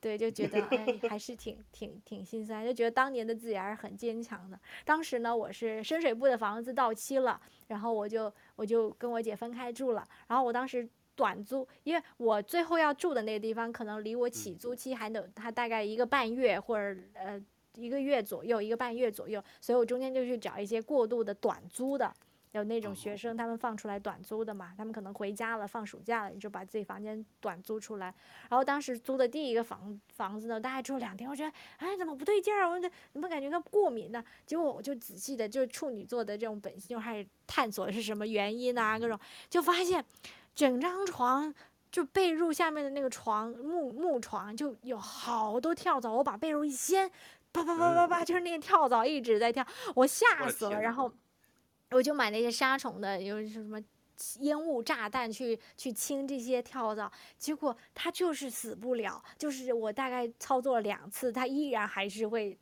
对，就觉得哎，还是挺挺挺心酸，就觉得当年的自己还是很坚强的。当时呢，我是深水埗的房子到期了，然后我就我就跟我姐分开住了。然后我当时短租，因为我最后要住的那个地方可能离我起租期还能，它大概一个半月或者呃一个月左右，一个半月左右，所以我中间就去找一些过渡的短租的。有那种学生，他们放出来短租的嘛，他们可能回家了，放暑假了，你就把自己房间短租出来。然后当时租的第一个房房子呢，大概住了两天，我觉得哎怎么不对劲儿？我这怎么感觉跟过敏呢？结果我就仔细的，就是处女座的这种本性，就开始探索是什么原因啊，各种就发现整张床就被褥下面的那个床木木床就有好多跳蚤，我把被褥一掀，啪啪啪啪啪，就是那个跳蚤一直在跳，我吓死了，然后。我就买那些杀虫的，有什么烟雾炸弹去去清这些跳蚤，结果它就是死不了，就是我大概操作了两次，它依然还是会，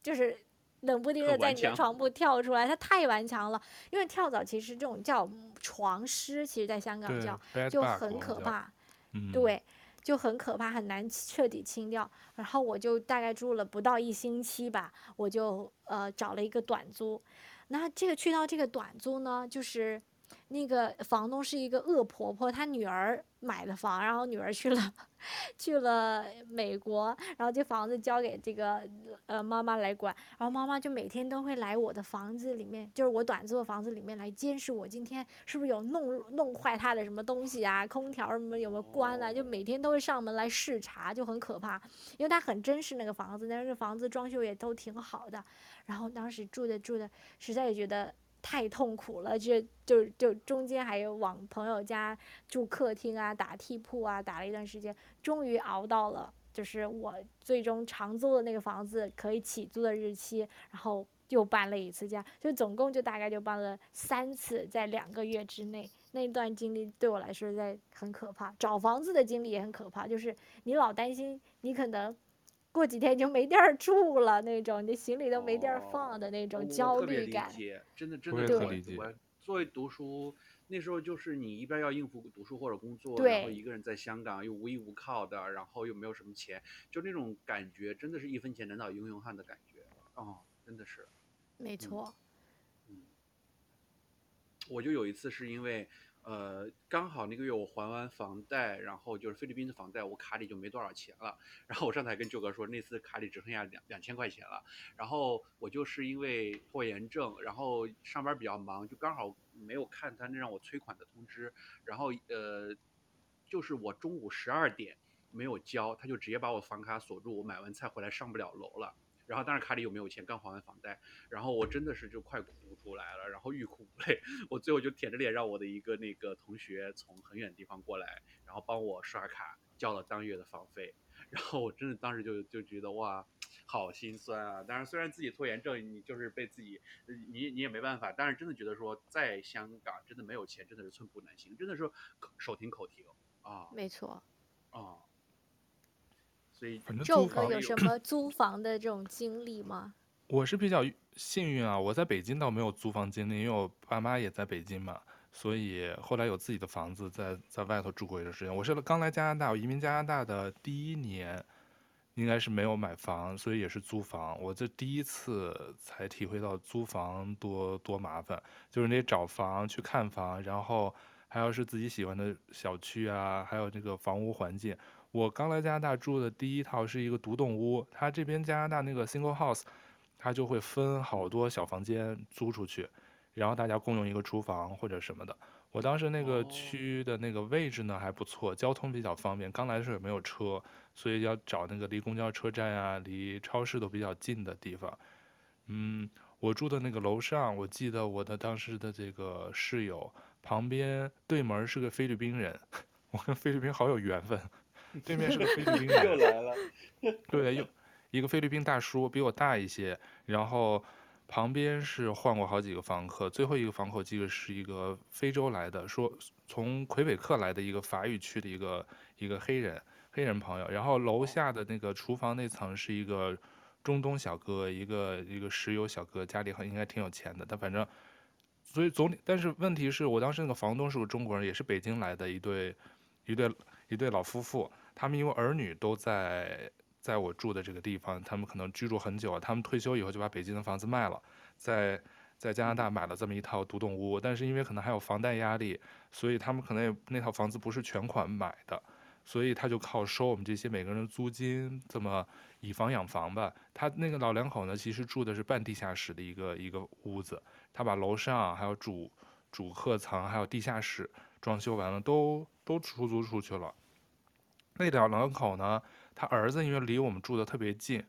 就是冷不丁的在你的床铺跳出来，它太顽强了。因为跳蚤其实这种叫床虱，其实在香港叫就很可怕，嗯、对，就很可怕，很难彻底清掉。然后我就大概住了不到一星期吧，我就呃找了一个短租。那这个去到这个短租呢，就是那个房东是一个恶婆婆，她女儿买的房，然后女儿去了 [laughs] 去了美国，然后这房子交给这个呃妈妈来管，然后妈妈就每天都会来我的房子里面，就是我短租的房子里面来监视我今天是不是有弄弄坏她的什么东西啊，空调什么有没有关啊，就每天都会上门来视察，就很可怕，因为她很珍视那个房子，但是房子装修也都挺好的。然后当时住的住的，实在也觉得太痛苦了，就就就中间还有往朋友家住客厅啊，打地铺啊，打了一段时间，终于熬到了，就是我最终长租的那个房子可以起租的日期，然后又搬了一次家，就总共就大概就搬了三次，在两个月之内，那段经历对我来说在很可怕，找房子的经历也很可怕，就是你老担心你可能。过几天就没地儿住了，那种你行李都没地儿放的那种焦虑感，哦、真的真的对，我作为读书那时候，就是你一边要应付读书或者工作，然后一个人在香港又无依无靠的，然后又没有什么钱，就那种感觉，真的是一分钱难倒英雄汉的感觉，哦，真的是，没错，嗯，我就有一次是因为。呃，刚好那个月我还完房贷，然后就是菲律宾的房贷，我卡里就没多少钱了。然后我上台跟舅哥说，那次卡里只剩下两两千块钱了。然后我就是因为拖延症，然后上班比较忙，就刚好没有看他那让我催款的通知。然后呃，就是我中午十二点没有交，他就直接把我房卡锁住，我买完菜回来上不了楼了。然后当时卡里又没有钱，刚还完房贷，然后我真的是就快哭出来了，然后欲哭无泪。[laughs] 我最后就舔着脸让我的一个那个同学从很远的地方过来，然后帮我刷卡交了当月的房费。[laughs] 然后我真的当时就就觉得哇，好心酸啊！当然虽然自己拖延症，你就是被自己，你你也没办法。但是真的觉得说在香港真的没有钱，真的是寸步难行，真的是手停口停啊。没错。啊。所以，宙哥有什么租房的这种经历吗？[coughs] 我是比较幸运啊，我在北京倒没有租房经历，因为我爸妈也在北京嘛，所以后来有自己的房子在，在在外头住过一段时间。我是刚来加拿大，我移民加拿大的第一年，应该是没有买房，所以也是租房。我这第一次才体会到租房多多麻烦，就是你得找房去看房，然后还有是自己喜欢的小区啊，还有这个房屋环境。我刚来加拿大住的第一套是一个独栋屋，它这边加拿大那个 single house，它就会分好多小房间租出去，然后大家共用一个厨房或者什么的。我当时那个区的那个位置呢还不错，交通比较方便。刚来的时候也没有车，所以要找那个离公交车站啊、离超市都比较近的地方。嗯，我住的那个楼上，我记得我的当时的这个室友旁边对门是个菲律宾人，我跟菲律宾好有缘分。[laughs] 对面是个菲律宾 [laughs] 人，又来了。对，又一个菲律宾大叔，比我大一些，然后。旁边是换过好几个房客，最后一个房客记得是一个非洲来的，说从魁北克来的一个法语区的一个一个黑人黑人朋友。然后楼下的那个厨房那层是一个中东小哥，一个一个石油小哥，家里很应该挺有钱的。但反正，所以总，但是问题是我当时那个房东是个中国人，也是北京来的一对一对一对老夫妇，他们因为儿女都在。在我住的这个地方，他们可能居住很久了。他们退休以后就把北京的房子卖了，在在加拿大买了这么一套独栋屋。但是因为可能还有房贷压力，所以他们可能也那套房子不是全款买的，所以他就靠收我们这些每个人的租金，这么以房养房吧。他那个老两口呢，其实住的是半地下室的一个一个屋子，他把楼上还有主主客层还有地下室装修完了，都都出租出去了。那老两口呢？他儿子因为离我们住的特别近，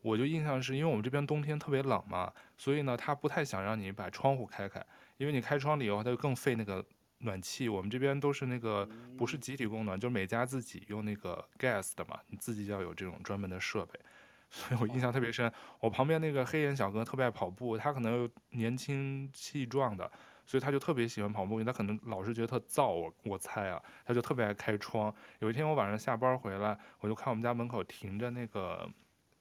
我就印象是因为我们这边冬天特别冷嘛，所以呢，他不太想让你把窗户开开，因为你开窗了以后，他就更费那个暖气。我们这边都是那个不是集体供暖，就是每家自己用那个 gas 的嘛，你自己要有这种专门的设备。所以我印象特别深。我旁边那个黑人小哥特别爱跑步，他可能又年轻气壮的。所以他就特别喜欢跑步，因为他可能老是觉得特燥，我我猜啊，他就特别爱开窗。有一天我晚上下班回来，我就看我们家门口停着那个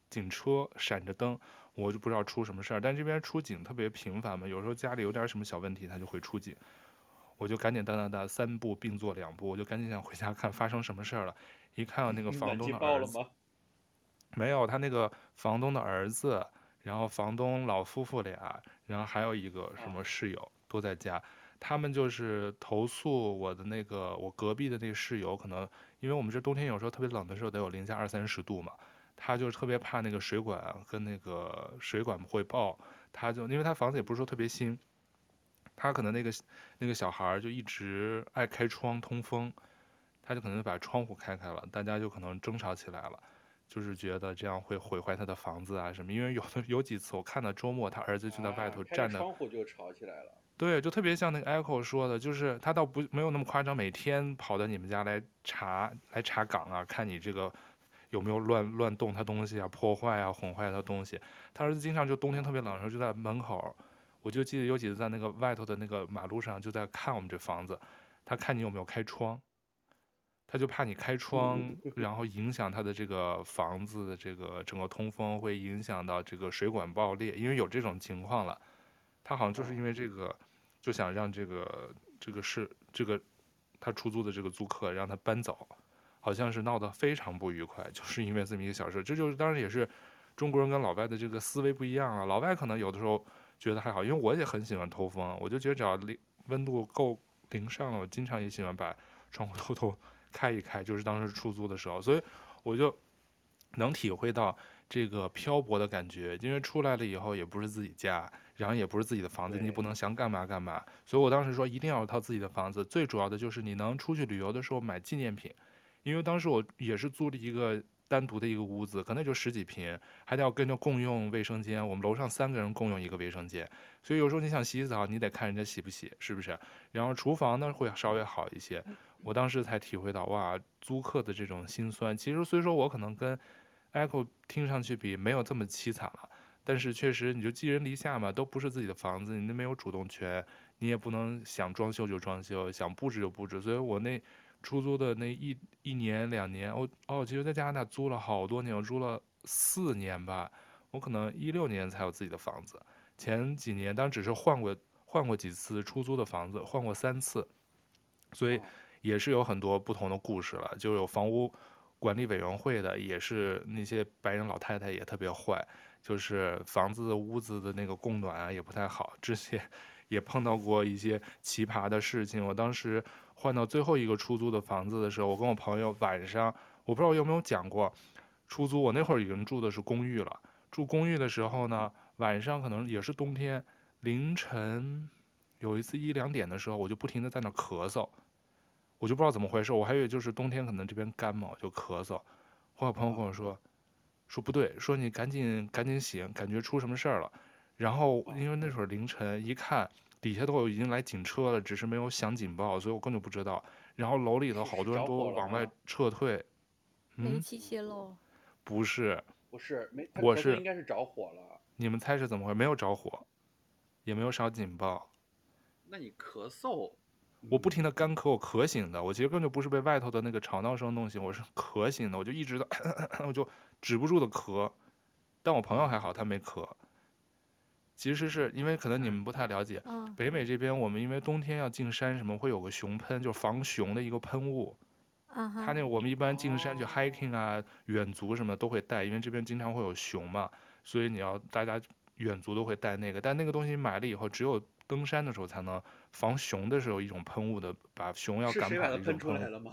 警车，闪着灯，我就不知道出什么事儿。但这边出警特别频繁嘛，有时候家里有点什么小问题，他就会出警。我就赶紧哒哒哒三步并作两步，我就赶紧想回家看发生什么事儿了。一看到那个房东的儿子，没有，他那个房东的儿子，然后房东老夫妇俩，然后还有一个什么室友。都在家，他们就是投诉我的那个我隔壁的那个室友，可能因为我们这冬天有时候特别冷的时候得有零下二三十度嘛，他就特别怕那个水管跟那个水管会爆，他就因为他房子也不是说特别新，他可能那个那个小孩就一直爱开窗通风，他就可能把窗户开开了，大家就可能争吵起来了，就是觉得这样会毁坏他的房子啊什么，因为有的有几次我看到周末他儿子就在外头站着，窗户就吵起来了。对，就特别像那个 Echo 说的，就是他倒不没有那么夸张，每天跑到你们家来查来查岗啊，看你这个有没有乱乱动他东西啊，破坏啊，毁坏他东西。他儿子经常就冬天特别冷的时候就在门口，我就记得有几次在那个外头的那个马路上就在看我们这房子，他看你有没有开窗，他就怕你开窗，然后影响他的这个房子的这个整个通风，会影响到这个水管爆裂，因为有这种情况了。他好像就是因为这个，就想让这个这个是这个他出租的这个租客让他搬走，好像是闹得非常不愉快，就是因为这么一个小事。这就是当然也是中国人跟老外的这个思维不一样啊。老外可能有的时候觉得还好，因为我也很喜欢透风，我就觉得只要零温度够零上了，我经常也喜欢把窗户偷偷开一开，就是当时出租的时候，所以我就能体会到这个漂泊的感觉，因为出来了以后也不是自己家。然后也不是自己的房子，你不能想干嘛干嘛。所以我当时说一定要有套自己的房子。最主要的就是你能出去旅游的时候买纪念品，因为当时我也是租了一个单独的一个屋子，可能就十几平，还得要跟着共用卫生间。我们楼上三个人共用一个卫生间，所以有时候你想洗洗澡，你得看人家洗不洗，是不是？然后厨房呢会稍微好一些。我当时才体会到哇，租客的这种心酸。其实虽说我可能跟 Echo 听上去比没有这么凄惨了。但是确实，你就寄人篱下嘛，都不是自己的房子，你都没有主动权，你也不能想装修就装修，想布置就布置。所以我那出租的那一一年两年，我哦，其实在加拿大租了好多年，我租了四年吧，我可能一六年才有自己的房子。前几年当然只是换过换过几次出租的房子，换过三次，所以也是有很多不同的故事了。就有房屋管理委员会的，也是那些白人老太太也特别坏。就是房子的屋子的那个供暖啊也不太好，之前 [laughs] 也碰到过一些奇葩的事情。我当时换到最后一个出租的房子的时候，我跟我朋友晚上我不知道我有没有讲过，出租我那会儿已经住的是公寓了。住公寓的时候呢，晚上可能也是冬天，凌晨有一次一两点的时候，我就不停的在那咳嗽，我就不知道怎么回事，我还以为就是冬天可能这边干嘛，就咳嗽。后来朋友跟我说，说不对，说你赶紧赶紧醒，感觉出什么事儿了。然后因为那会儿凌晨一看，底下都有已经来警车了，只是没有响警报，所以我根本不知道。然后楼里头好多人都往外撤退。煤气泄漏？不是，不是，没，我是应该是着火了。你们猜是怎么回事？没有着火，也没有响警报。那你咳嗽？我不停的干咳，我咳醒的。我其实根本就不是被外头的那个吵闹声弄醒，我是咳醒的。我就一直的，[coughs] 我就止不住的咳。但我朋友还好，他没咳。其实是因为可能你们不太了解，北美这边我们因为冬天要进山，什么会有个熊喷，就是防熊的一个喷雾。他那个我们一般进山去 hiking 啊，远足什么都会带，因为这边经常会有熊嘛，所以你要大家远足都会带那个。但那个东西买了以后，只有登山的时候才能防熊的时候一种喷雾的，把熊要赶跑的一种喷雾。喷出来了吗？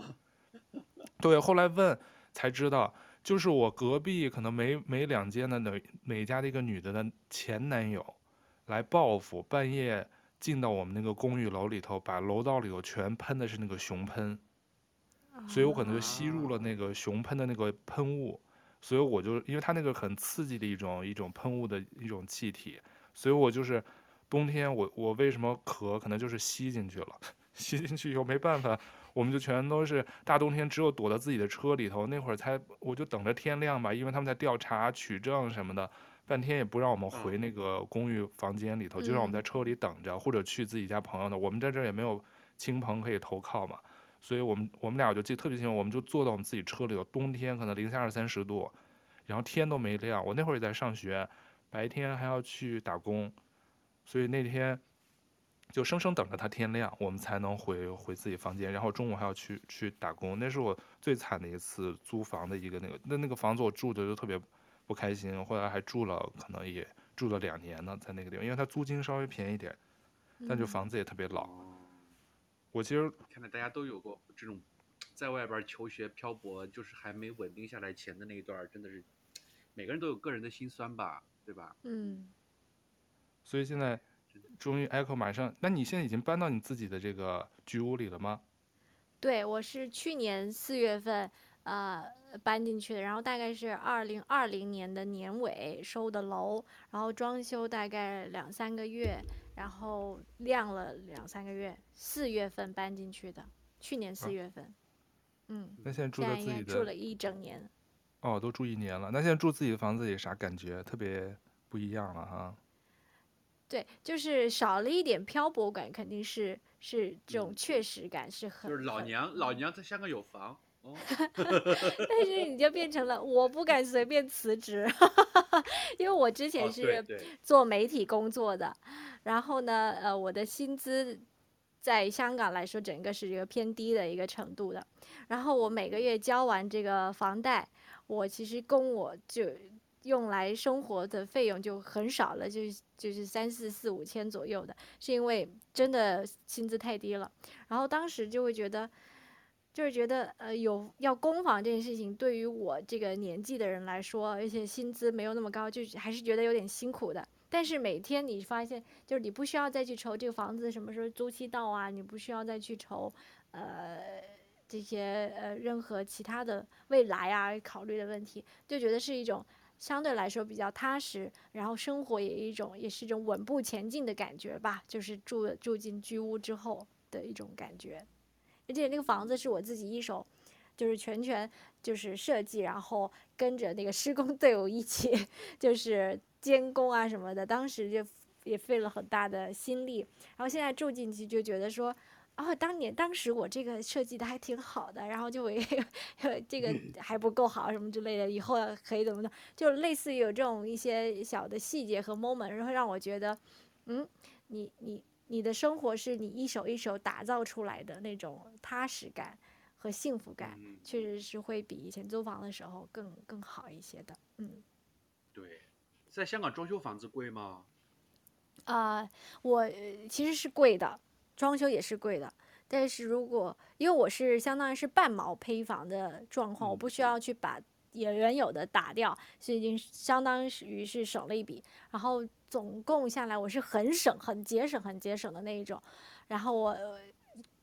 [laughs] 对，后来问才知道。就是我隔壁可能每每两间的哪每家的一个女的的前男友，来报复，半夜进到我们那个公寓楼里头，把楼道里头全喷的是那个熊喷，所以我可能就吸入了那个熊喷的那个喷雾，所以我就因为它那个很刺激的一种一种喷雾的一种气体，所以我就是冬天我我为什么咳，可能就是吸进去了，[laughs] 吸进去以后没办法。我们就全都是大冬天，只有躲到自己的车里头。那会儿才，我就等着天亮吧，因为他们在调查取证什么的，半天也不让我们回那个公寓房间里头，就让我们在车里等着，或者去自己家朋友那。我们在这儿也没有亲朋可以投靠嘛，所以我们我们俩我就记得特别清楚，我们就坐到我们自己车里头。冬天可能零下二三十度，然后天都没亮。我那会儿也在上学，白天还要去打工，所以那天。就生生等着他天亮，我们才能回回自己房间。然后中午还要去去打工，那是我最惨的一次租房的一个那个那那个房子我住的就特别不开心。后来还住了，可能也住了两年呢，在那个地方，因为它租金稍微便宜一点，但就房子也特别老。嗯、我其实看来大家都有过这种在外边求学漂泊，就是还没稳定下来前的那一段，真的是每个人都有个人的心酸吧，对吧？嗯。所以现在。终于，Echo 马上，那你现在已经搬到你自己的这个居屋里了吗？对，我是去年四月份，呃，搬进去的，然后大概是二零二零年的年尾收的楼，然后装修大概两三个月，然后晾了两三个月，四月份搬进去的，去年四月份，啊、嗯。那现在住在自己的，住了一整年。哦，都住一年了，那现在住自己的房子有啥感觉？特别不一样了哈。对，就是少了一点漂泊感，肯定是是这种确实感是很。就是老娘老娘在香港有房，哦、[laughs] 但是你就变成了我不敢随便辞职，[laughs] 因为我之前是做媒体工作的，哦、然后呢，呃，我的薪资在香港来说，整个是一个偏低的一个程度的，然后我每个月交完这个房贷，我其实供我就。用来生活的费用就很少了，就就是三四四五千左右的，是因为真的薪资太低了。然后当时就会觉得，就是觉得呃有要供房这件事情，对于我这个年纪的人来说，而且薪资没有那么高，就还是觉得有点辛苦的。但是每天你发现，就是你不需要再去愁这个房子什么时候租期到啊，你不需要再去愁呃这些呃任何其他的未来啊考虑的问题，就觉得是一种。相对来说比较踏实，然后生活也一种也是一种稳步前进的感觉吧，就是住住进居屋之后的一种感觉，而且那个房子是我自己一手，就是全权就是设计，然后跟着那个施工队伍一起 [laughs] 就是监工啊什么的，当时就也费了很大的心力，然后现在住进去就觉得说。哦，当年当时我这个设计的还挺好的，然后就为 [laughs] 这个还不够好什么之类的，以后可以怎么的，就类似于有这种一些小的细节和 moment，然后让我觉得，嗯，你你你的生活是你一手一手打造出来的那种踏实感和幸福感，确实是会比以前租房的时候更更好一些的，嗯。对，在香港装修房子贵吗？啊、呃，我其实是贵的。装修也是贵的，但是如果因为我是相当于是半毛坯房的状况，我不需要去把也原有的打掉，所以已经相当于是省了一笔。然后总共下来，我是很省、很节省、很节省的那一种。然后我。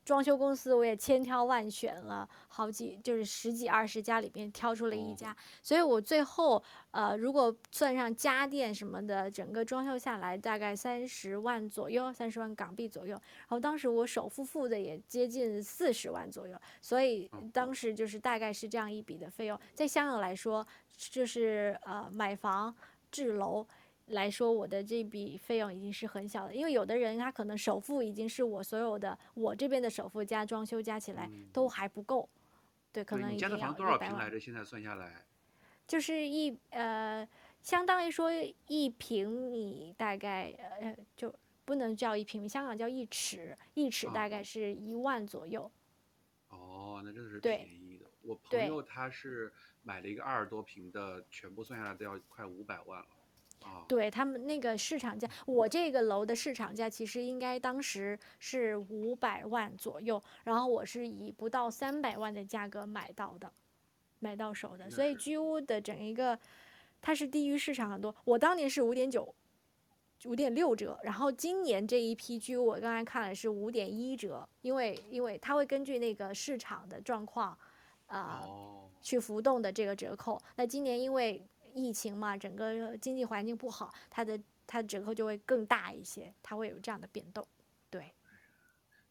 装修公司我也千挑万选了好几，就是十几二十家里面挑出了一家，所以我最后呃，如果算上家电什么的，整个装修下来大概三十万左右，三十万港币左右。然后当时我首付付的也接近四十万左右，所以当时就是大概是这样一笔的费用，在香港来说，就是呃买房置楼。来说，我的这笔费用已经是很小的，因为有的人他可能首付已经是我所有的，我这边的首付加装修加起来都还不够，对，可能。你家的房多少平来着？现在算下来，就是一呃，相当于说一平米大概呃就不能叫一平米，香港叫一尺，一尺大概是一万左右。哦，那真的是便宜的。我朋友他是买了一个二十多平的，全部算下来都要快五百万了。对他们那个市场价，我这个楼的市场价其实应该当时是五百万左右，然后我是以不到三百万的价格买到的，买到手的，所以居屋的整一个，它是低于市场很多。我当年是五点九，五点六折，然后今年这一批居屋我刚才看了是五点一折，因为因为它会根据那个市场的状况，呃，去浮动的这个折扣。那今年因为疫情嘛，整个经济环境不好，它的它的折扣就会更大一些，它会有这样的变动，对。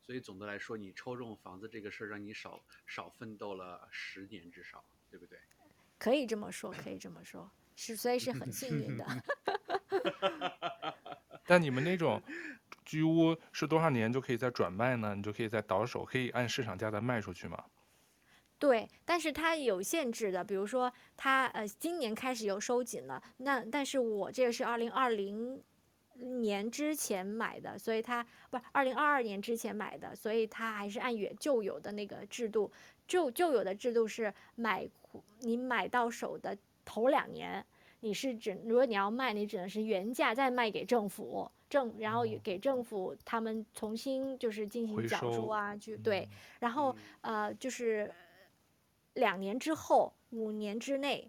所以总的来说，你抽中房子这个事儿，让你少少奋斗了十年至少，对不对？可以这么说，可以这么说，是所以是很幸运的。[laughs] [laughs] 但你们那种居屋是多少年就可以再转卖呢？你就可以再倒手，可以按市场价再卖出去吗？对，但是它有限制的，比如说它呃今年开始又收紧了，那但是我这个是二零二零年之前买的，所以它不是二零二二年之前买的，所以它还是按原旧有的那个制度，旧旧有的制度是买你买到手的头两年，你是只如果你要卖，你只能是原价再卖给政府政，然后给政府他们重新就是进行缴收啊，就对，然后呃就是。两年之后，五年之内，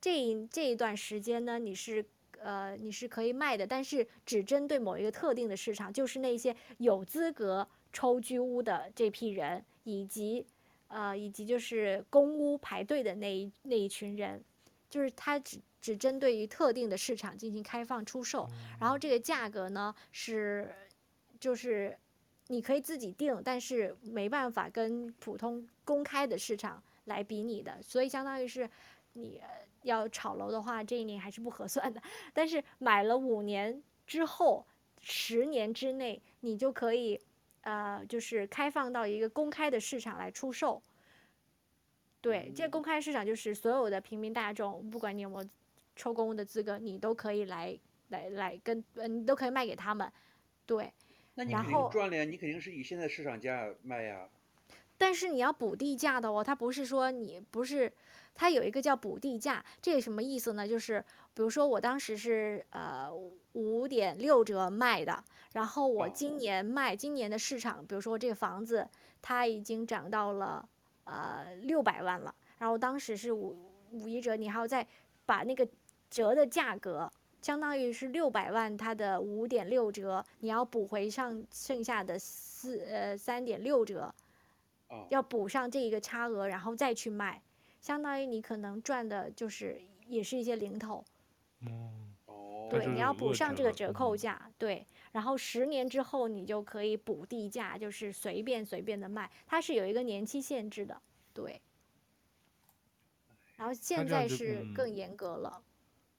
这一这一段时间呢，你是呃你是可以卖的，但是只针对某一个特定的市场，就是那些有资格抽居屋的这批人，以及呃以及就是公屋排队的那一那一群人，就是他只只针对于特定的市场进行开放出售，然后这个价格呢是就是你可以自己定，但是没办法跟普通公开的市场。来比拟的，所以相当于是你要炒楼的话，这一年还是不合算的。但是买了五年之后，十年之内，你就可以，呃，就是开放到一个公开的市场来出售。对，这公开市场就是所有的平民大众，不管你有没有抽公屋的资格，你都可以来来来跟，嗯，你都可以卖给他们。对，那你肯定赚了呀，你肯定是以现在市场价卖呀。但是你要补地价的哦，它不是说你不是，它有一个叫补地价，这个什么意思呢？就是比如说我当时是呃五点六折卖的，然后我今年卖，今年的市场，比如说这个房子它已经涨到了呃六百万了，然后当时是五五一折，你还要再把那个折的价格，相当于是六百万，它的五点六折，你要补回上剩下的四呃三点六折。要补上这一个差额，然后再去卖，相当于你可能赚的就是也是一些零头。嗯，对，你要补上这个折扣价，对，然后十年之后你就可以补地价，就是随便随便的卖，它是有一个年期限制的，对。然后现在是更严格了。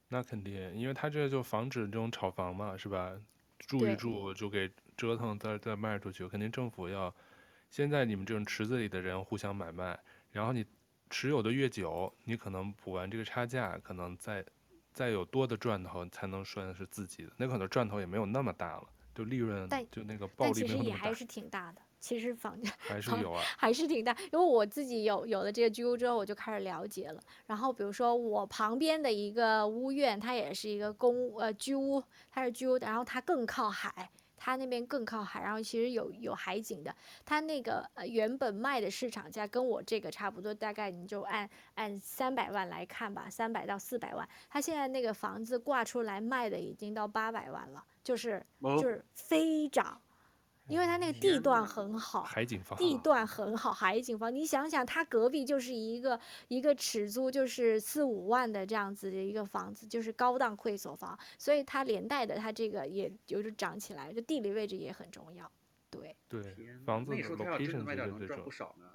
那肯定，因为他这就防止这种炒房嘛，是吧？住一住就给折腾再再卖出去，肯定政府要。现在你们这种池子里的人互相买卖，然后你持有的越久，你可能补完这个差价，可能再再有多的赚头才能算是自己的，那可能赚头也没有那么大了，就利润就那个暴利没有那么大。但其实也还是挺大的，其实房价还是有啊，还是挺大。因为我自己有有了这个居屋之后，我就开始了解了。然后比如说我旁边的一个屋苑，它也是一个公呃居屋，它是居屋，然后它更靠海。它那边更靠海，然后其实有有海景的。它那个呃原本卖的市场价跟我这个差不多，大概你就按按三百万来看吧，三百到四百万。它现在那个房子挂出来卖的已经到八百万了，就是就是飞涨。因为它那个地段很好，海景房地段很好，海景房。你想想，它隔壁就是一个一个尺租就是四五万的这样子的一个房子，就是高档会所房，所以它连带的它这个也有着涨起来，就地理位置也很重要。对对，房子的 location 卖掉能赚不少呢。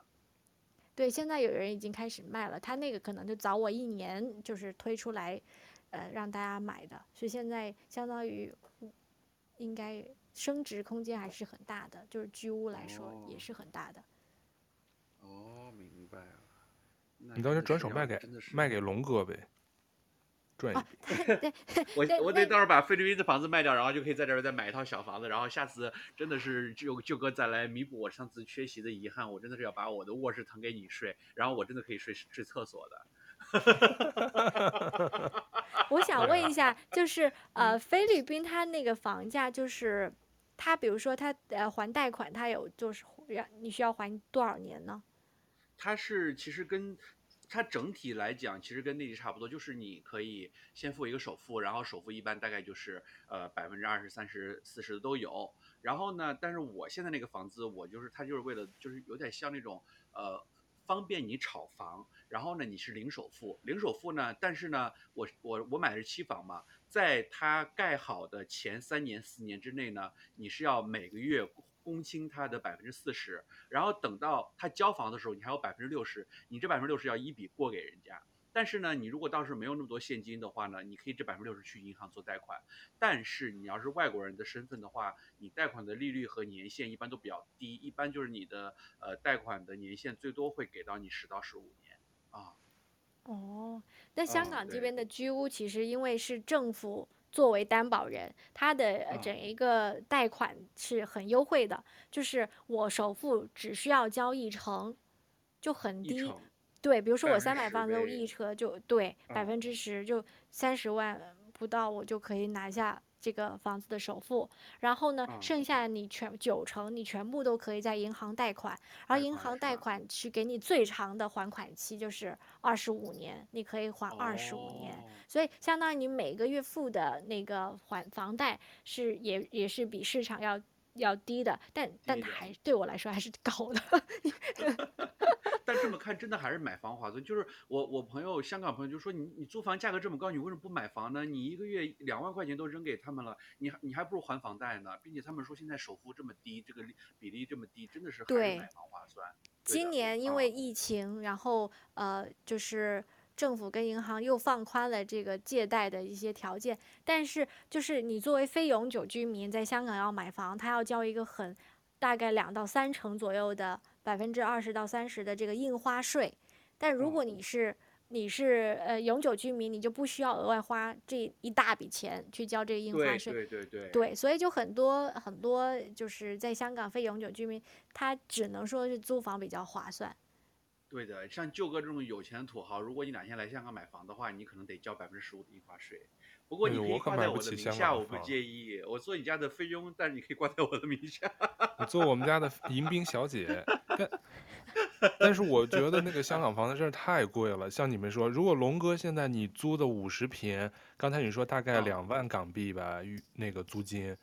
对，现在有人已经开始卖了，他那个可能就早我一年就是推出来，呃，让大家买的，所以现在相当于应该。升值空间还是很大的，就是居屋来说也是很大的。哦，明白了。你到时候转手卖给卖给龙哥呗，赚一笔。啊、对，[laughs] 我我得到时候把菲律宾的房子卖掉，然后就可以在这边再买一套小房子，然后下次真的是就就哥再来弥补我上次缺席的遗憾，我真的是要把我的卧室腾给你睡，然后我真的可以睡睡厕所的。[laughs] 我想问一下，就是呃，菲律宾它那个房价就是。他比如说他呃还贷款，他有就是让你需要还多少年呢？他是其实跟他整体来讲，其实跟内地差不多，就是你可以先付一个首付，然后首付一般大概就是呃百分之二十、三十、四十的都有。然后呢，但是我现在那个房子，我就是他就是为了就是有点像那种呃方便你炒房，然后呢你是零首付，零首付呢，但是呢我我我买的是期房嘛。在它盖好的前三年、四年之内呢，你是要每个月供清它的百分之四十，然后等到他交房的时候，你还有百分之六十，你这百分之六十要一笔过给人家。但是呢，你如果当时没有那么多现金的话呢，你可以这百分之六十去银行做贷款。但是你要是外国人的身份的话，你贷款的利率和年限一般都比较低，一般就是你的呃贷款的年限最多会给到你十到十五。哦，那香港这边的居屋其实因为是政府作为担保人，它的整一个贷款是很优惠的，就是我首付只需要交一成，就很低。对，比如说我三百万都一车就对百分之十，就三十万不到我就可以拿下。这个房子的首付，然后呢，剩下你全九成，你全部都可以在银行贷款，然后银行贷款是给你最长的还款期，就是二十五年，你可以还二十五年，所以相当于你每个月付的那个还房贷是也也是比市场要要低的，但但它还对我来说还是高的。[laughs] [laughs] 但这么看，真的还是买房划算。就是我我朋友香港朋友就说，你你租房价格这么高，你为什么不买房呢？你一个月两万块钱都扔给他们了，你还你还不如还房贷呢。并且他们说现在首付这么低，这个比例这么低，真的是还是买房划算。今年因为疫情，然后呃就是。政府跟银行又放宽了这个借贷的一些条件，但是就是你作为非永久居民在香港要买房，他要交一个很大概两到三成左右的百分之二十到三十的这个印花税。但如果你是你是呃永久居民，你就不需要额外花这一大笔钱去交这个印花税。对对对对。对，所以就很多很多就是在香港非永久居民，他只能说是租房比较划算。对的，像舅哥这种有钱的土豪，如果你哪天来香港买房的话，你可能得交百分之十五的印花税。不过你可以挂在我的名下，我不介意。我做你家的菲佣，但是你可以挂在我的名下。你做我们家的 [laughs] 迎宾小姐，但但是我觉得那个香港房子真是太贵了。像你们说，如果龙哥现在你租的五十平，刚才你说大概两万港币吧，那个租金。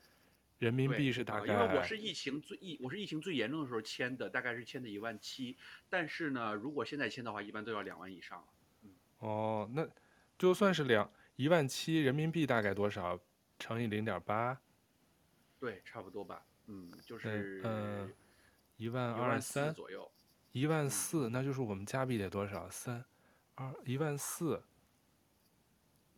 人民币是大概，因为我是疫情最疫，我是疫情最严重的时候签的，大概是签的一万七，但是呢，如果现在签的话，一般都要两万以上了。嗯，哦，那就算是两一万七人民币大概多少？乘以零点八？对，差不多吧。嗯，就是嗯，一万二三左右，一万四，那就是我们加币得多少？三二一万四，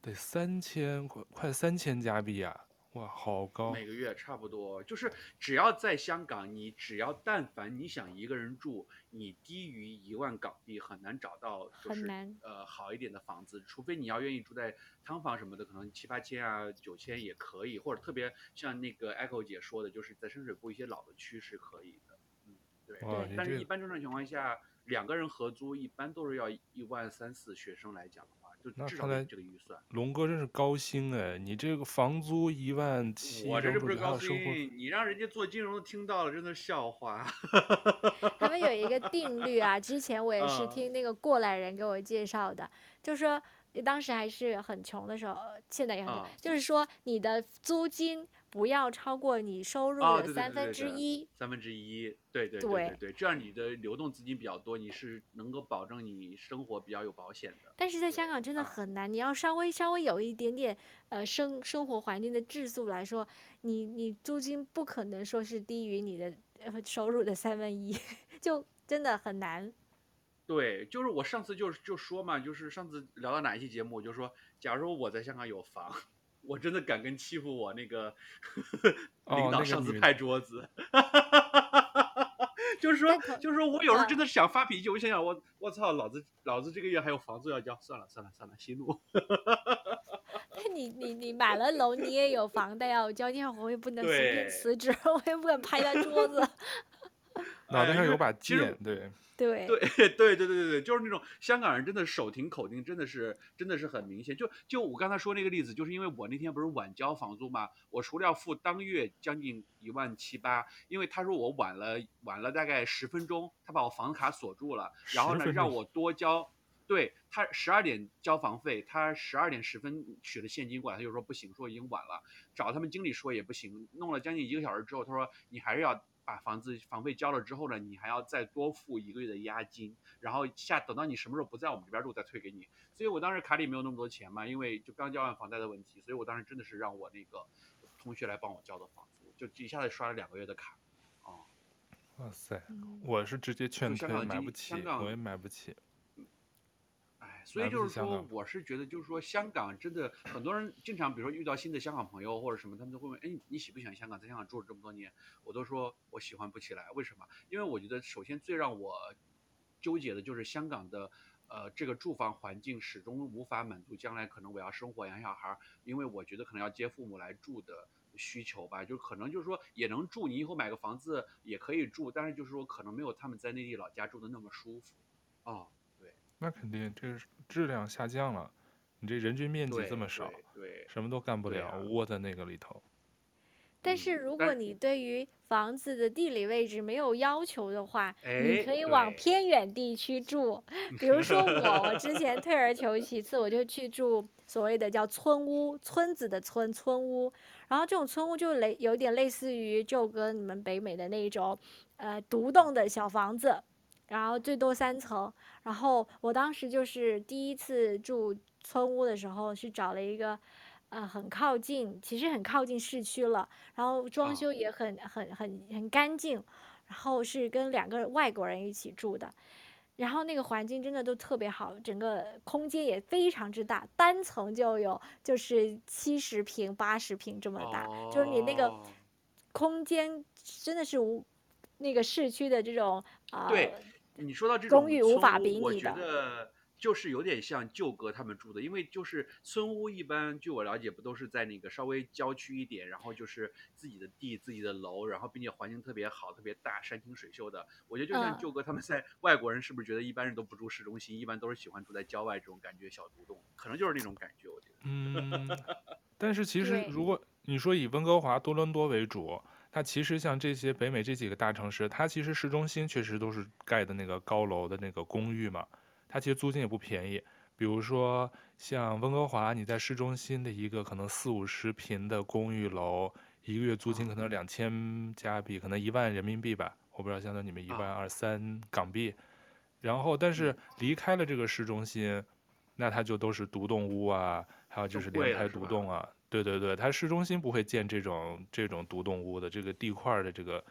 得三千快快三千加币啊！哇，好高！每个月差不多，就是只要在香港，你只要但凡你想一个人住，你低于一万港币很难找到，就是呃好一点的房子，除非你要愿意住在汤房什么的，可能七八千啊九千也可以，或者特别像那个 Echo 姐说的，就是在深水埗一些老的区是可以的，嗯，对。但是一般正常情况下，两个人合租一般都是要一万三四，学生来讲。就那看来至少这个预算。龙哥真是高薪哎！你这个房租一万七，我这是不是高薪？你让人家做金融的听到了，真的是笑话。[laughs] 他们有一个 [laughs] 定律啊，之前我也是听那个过来人给我介绍的，就说当时还是很穷的时候，现在也很穷，就是说你的租金。不要超过你收入的三分之一。三分之一，对对对对对，对，这样你的流动资金比较多，你是能够保证你生活比较有保险的。但是在香港真的很难，你要稍微稍微有一点点呃生生活环境的质素来说，你你租金不可能说是低于你的收入的三分一，[laughs] 就真的很难。对，就是我上次就就说嘛，就是上次聊到哪一期节目，我就说，假如我在香港有房。我真的敢跟欺负我那个 [laughs] 领导上次拍桌子，[laughs] 就是说，就是说我有时候真的是想发脾气，我想想我我操，老子老子这个月还有房租要交，算了算了算了，息怒。[laughs] 那你你你买了楼，你也有房贷要交，你我也不能随便辞职，我也不敢拍他桌子。脑袋上有把剑，对。对对 [laughs] 对对对对对，就是那种香港人真的手停口停，真的是真的是很明显。就就我刚才说那个例子，就是因为我那天不是晚交房租嘛，我除了要付当月将近一万七八，因为他说我晚了晚了大概十分钟，他把我房卡锁住了，然后呢让我多交，对他十二点交房费，他十二点十分取了现金过来，他就说不行，说已经晚了，找他们经理说也不行，弄了将近一个小时之后，他说你还是要。把房子房费交了之后呢，你还要再多付一个月的押金，然后下等到你什么时候不在我们这边住再退给你。所以我当时卡里没有那么多钱嘛，因为就刚交完房贷的问题，所以我当时真的是让我那个同学来帮我交的房租，就一下子刷了两个月的卡。哦，哇塞，我是直接劝退，买不起，我也买不起。所以就是说，我是觉得，就是说，香港真的很多人经常，比如说遇到新的香港朋友或者什么，他们都会问，哎，你喜不喜欢香港？在香港住了这么多年，我都说我喜欢不起来。为什么？因为我觉得，首先最让我纠结的就是香港的，呃，这个住房环境始终无法满足将来可能我要生活养小孩，因为我觉得可能要接父母来住的需求吧，就可能就是说也能住，你以后买个房子也可以住，但是就是说可能没有他们在内地老家住的那么舒服，啊。那肯定，这个质量下降了。你这人均面积这么少，对什么都干不了，啊、窝在那个里头。但是如果你对于房子的地理位置没有要求的话，你可以往偏远地区住。[laughs] 比如说我，我之前退而求其次，我就去住所谓的叫村屋，村子的村村屋。然后这种村屋就类有点类似于就跟你们北美的那种，呃，独栋的小房子。然后最多三层，然后我当时就是第一次住村屋的时候，是找了一个，呃，很靠近，其实很靠近市区了，然后装修也很很很很干净，然后是跟两个外国人一起住的，然后那个环境真的都特别好，整个空间也非常之大，单层就有就是七十平八十平这么大，就是你那个空间真的是无那个市区的这种啊。对你说到这种村屋，我觉得就是有点像舅哥他们住的，因为就是村屋一般，据我了解，不都是在那个稍微郊区一点，然后就是自己的地、自己的楼，然后并且环境特别好、特别大、山清水秀的。我觉得就像舅哥他们在外国人是不是觉得一般人都不住市中心，一般都是喜欢住在郊外这种感觉小独栋，可能就是那种感觉。我觉得。嗯，[laughs] 但是其实如果你说以温哥华、多伦多为主。它其实像这些北美这几个大城市，它其实市中心确实都是盖的那个高楼的那个公寓嘛，它其实租金也不便宜。比如说像温哥华，你在市中心的一个可能四五十平的公寓楼，一个月租金可能两千加币，可能一万人民币吧，我不知道相当于你们一万二三港币。然后但是离开了这个市中心，那它就都是独栋屋啊，还有就是连排独栋啊。对对对，它市中心不会建这种这种独栋屋的，这个地块的这个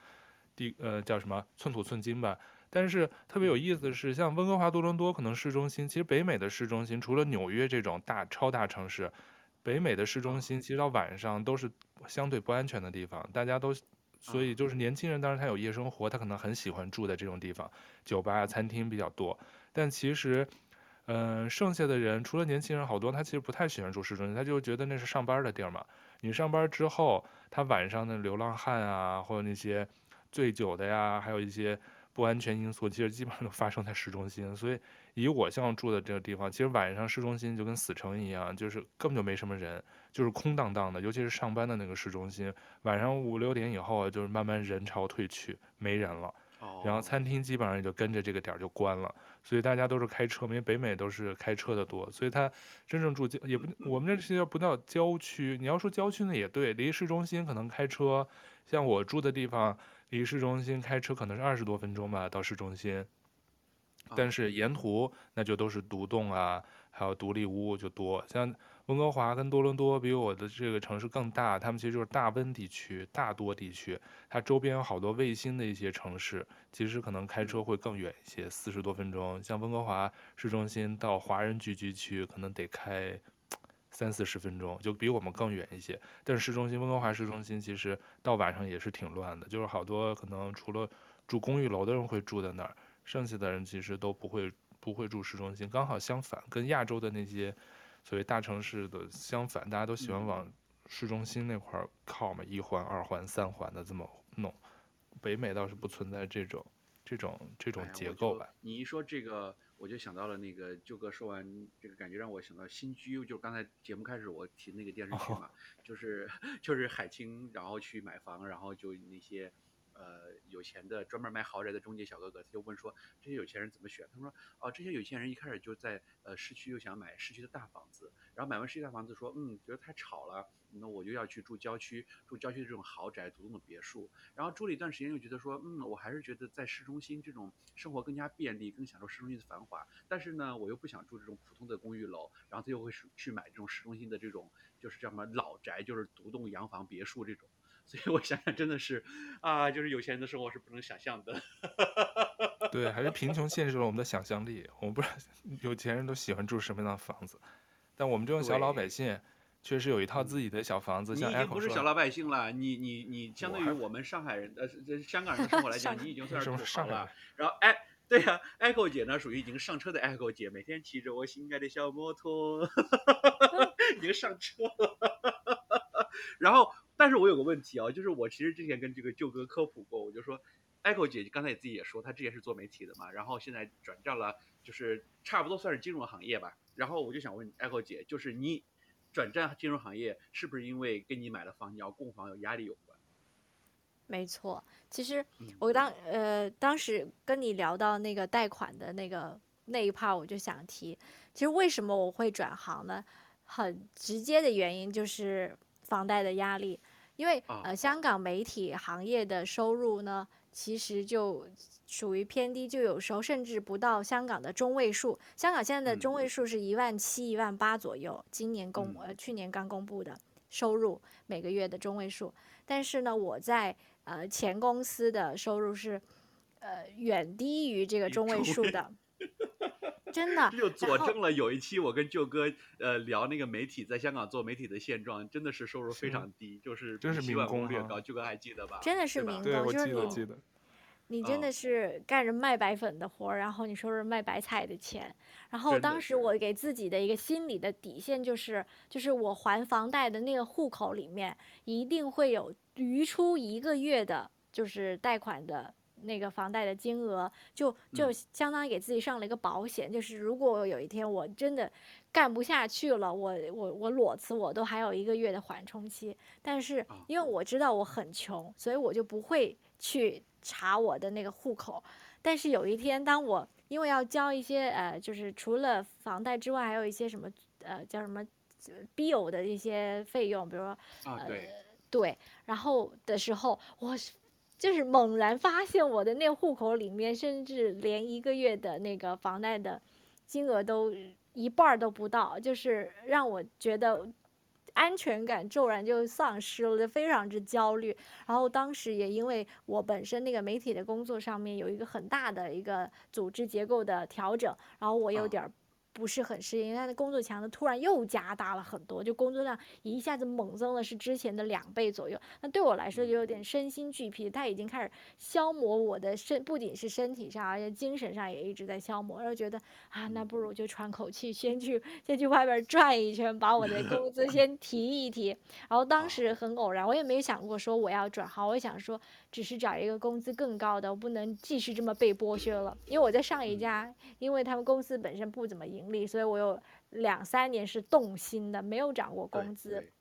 地呃叫什么寸土寸金吧。但是特别有意思的是，像温哥华、多伦多可能市中心，其实北美的市中心除了纽约这种大超大城市，北美的市中心其实到晚上都是相对不安全的地方。大家都所以就是年轻人，当然他有夜生活，他可能很喜欢住在这种地方，酒吧、餐厅比较多。但其实。嗯，剩下的人除了年轻人，好多他其实不太喜欢住市中心，他就觉得那是上班的地儿嘛。你上班之后，他晚上的流浪汉啊，或者那些醉酒的呀，还有一些不安全因素，其实基本上都发生在市中心。所以以我像住的这个地方，其实晚上市中心就跟死城一样，就是根本就没什么人，就是空荡荡的。尤其是上班的那个市中心，晚上五六点以后就是慢慢人潮退去，没人了。然后餐厅基本上也就跟着这个点儿就关了。所以大家都是开车，因为北美都是开车的多，所以他真正住郊也不，我们这些不叫郊区。你要说郊区呢也对，离市中心可能开车，像我住的地方。离市中心开车可能是二十多分钟吧，到市中心。但是沿途那就都是独栋啊，还有独立屋就多。像温哥华跟多伦多比我的这个城市更大，他们其实就是大温地区、大多地区，它周边有好多卫星的一些城市，其实可能开车会更远一些，四十多分钟。像温哥华市中心到华人聚居区可能得开。[tsk] 三四十分钟就比我们更远一些，但是市中心温哥华市中心其实到晚上也是挺乱的，就是好多可能除了住公寓楼的人会住在那儿，剩下的人其实都不会不会住市中心。刚好相反，跟亚洲的那些所谓大城市的相反，大家都喜欢往市中心那块儿靠嘛，一环、二环、三环的这么弄。北美倒是不存在这种这种这种结构吧？你一说这个。我就想到了那个舅哥说完这个，感觉让我想到新居，就刚才节目开始我提那个电视剧嘛，[laughs] 就是 [laughs] 就是海清，然后去买房，然后就那些。呃，有钱的专门卖豪宅的中介小哥哥，他就问说，这些有钱人怎么选？他说，哦，这些有钱人一开始就在呃市区，又想买市区的大房子，然后买完市区大房子，说，嗯，觉得太吵了，那我就要去住郊区，住郊区的这种豪宅、独栋的别墅。然后住了一段时间，又觉得说，嗯，我还是觉得在市中心这种生活更加便利，更享受市中心的繁华。但是呢，我又不想住这种普通的公寓楼，然后他又会去买这种市中心的这种，就是叫什么老宅，就是独栋洋房、别墅这种。所以我想想，真的是，啊，就是有钱人的生活是不能想象的。对，还是贫穷 [laughs] 限制了我们的想象力。我们不知道 [laughs] 有钱人都喜欢住什么样的房子，但我们这种小老百姓，确实有一套自己的小房子。像你已经不是小老百姓了，你你你相对于我们上海人呃这香港人的生活来讲，你已经算是土豪了。然后哎，对呀、啊，Echo 姐呢属于已经上车的 Echo 姐，每天骑着我心爱的小摩托，[laughs] 已经上车了。然后。但是我有个问题啊，就是我其实之前跟这个舅哥科普过，我就说，Echo 姐刚才也自己也说，她之前是做媒体的嘛，然后现在转战了，就是差不多算是金融行业吧。然后我就想问 Echo 姐，就是你转战金融行业，是不是因为跟你买了房，你要供房有压力有关？没错，其实我当呃当时跟你聊到那个贷款的那个那一 part，我就想提，其实为什么我会转行呢？很直接的原因就是房贷的压力。因为呃，香港媒体行业的收入呢，其实就属于偏低，就有时候甚至不到香港的中位数。香港现在的中位数是一万七、一万八左右，今年公呃去年刚公布的收入每个月的中位数。但是呢，我在呃前公司的收入是呃远低于这个中位数的。[laughs] 真的，[laughs] 这就佐证了有一期我跟舅哥呃聊那个媒体在香港做媒体的现状，真的是收入非常低，是就是真是民工略高。舅哥还记得吧？真的是民工，就是你，你真的是干着卖白粉的活儿，然后你收着卖白菜的钱。然后当时我给自己的一个心理的底线就是，就是我还房贷的那个户口里面一定会有余出一个月的，就是贷款的。那个房贷的金额就就相当于给自己上了一个保险，嗯、就是如果有一天我真的干不下去了，我我我裸辞，我都还有一个月的缓冲期。但是因为我知道我很穷，所以我就不会去查我的那个户口。但是有一天，当我因为要交一些呃，就是除了房贷之外，还有一些什么呃叫什么 bill 的一些费用，比如说啊对、呃、对，然后的时候我。就是猛然发现我的那个户口里面，甚至连一个月的那个房贷的金额都一半都不到，就是让我觉得安全感骤然就丧失了，就非常之焦虑。然后当时也因为我本身那个媒体的工作上面有一个很大的一个组织结构的调整，然后我有点不是很适应，他的工作强度突然又加大了很多，就工作量一下子猛增了，是之前的两倍左右。那对我来说就有点身心俱疲，他已经开始消磨我的身，不仅是身体上，而且精神上也一直在消磨。然后觉得啊，那不如就喘口气，先去先去外边转一圈，把我的工资先提一提。然后当时很偶然，我也没想过说我要转行，我想说只是找一个工资更高的，我不能继续这么被剥削了。因为我在上一家，因为他们公司本身不怎么盈。所以，我有两三年是动薪的，没有涨过工资，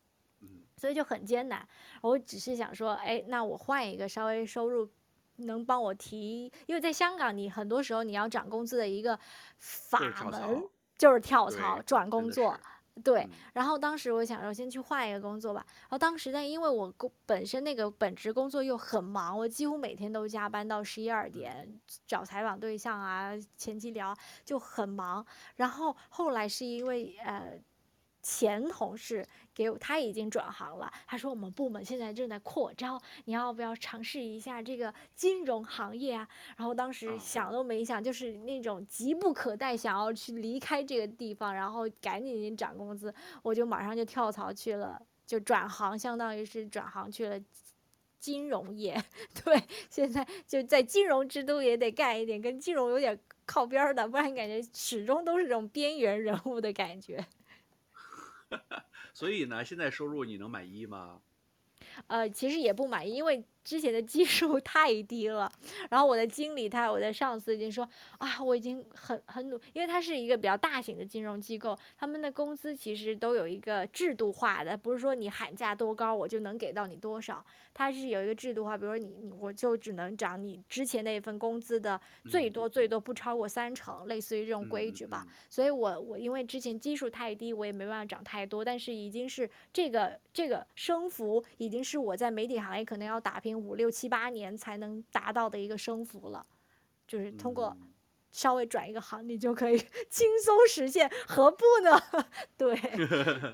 所以就很艰难。我只是想说，哎，那我换一个稍微收入能帮我提，因为在香港，你很多时候你要涨工资的一个法门就是跳槽转工作。对，然后当时我想说，先去换一个工作吧。然后当时呢，因为我工本身那个本职工作又很忙，我几乎每天都加班到十一二点，找采访对象啊，前期聊就很忙。然后后来是因为呃。前同事给我，他已经转行了。他说：“我们部门现在正在扩招，你要不要尝试一下这个金融行业啊？”然后当时想都没想，就是那种急不可待，想要去离开这个地方，然后赶紧涨工资，我就马上就跳槽去了，就转行，相当于是转行去了金融业。[laughs] 对，现在就在金融之都也得干一点跟金融有点靠边的，不然感觉始终都是这种边缘人物的感觉。[laughs] 所以呢，现在收入你能满意吗？呃，其实也不满意，因为之前的基数 [laughs] 太低了。然后我的经理他，我的上司已经说啊，我已经很很努，因为他是一个比较大型的金融机构，他们的工资其实都有一个制度化的，不是说你喊价多高我就能给到你多少，他是有一个制度化，比如说你我就只能涨你之前那一份工资的最多最多不超过三成，类似于这种规矩吧。所以我我因为之前基数太低，我也没办法涨太多，但是已经是这个这个升幅已经是我在媒体行业可能要打拼五六七八年才能达到的一个升幅了，就是通过稍微转一个行，你就可以 [laughs] 轻松实现，何不呢？[laughs] 对，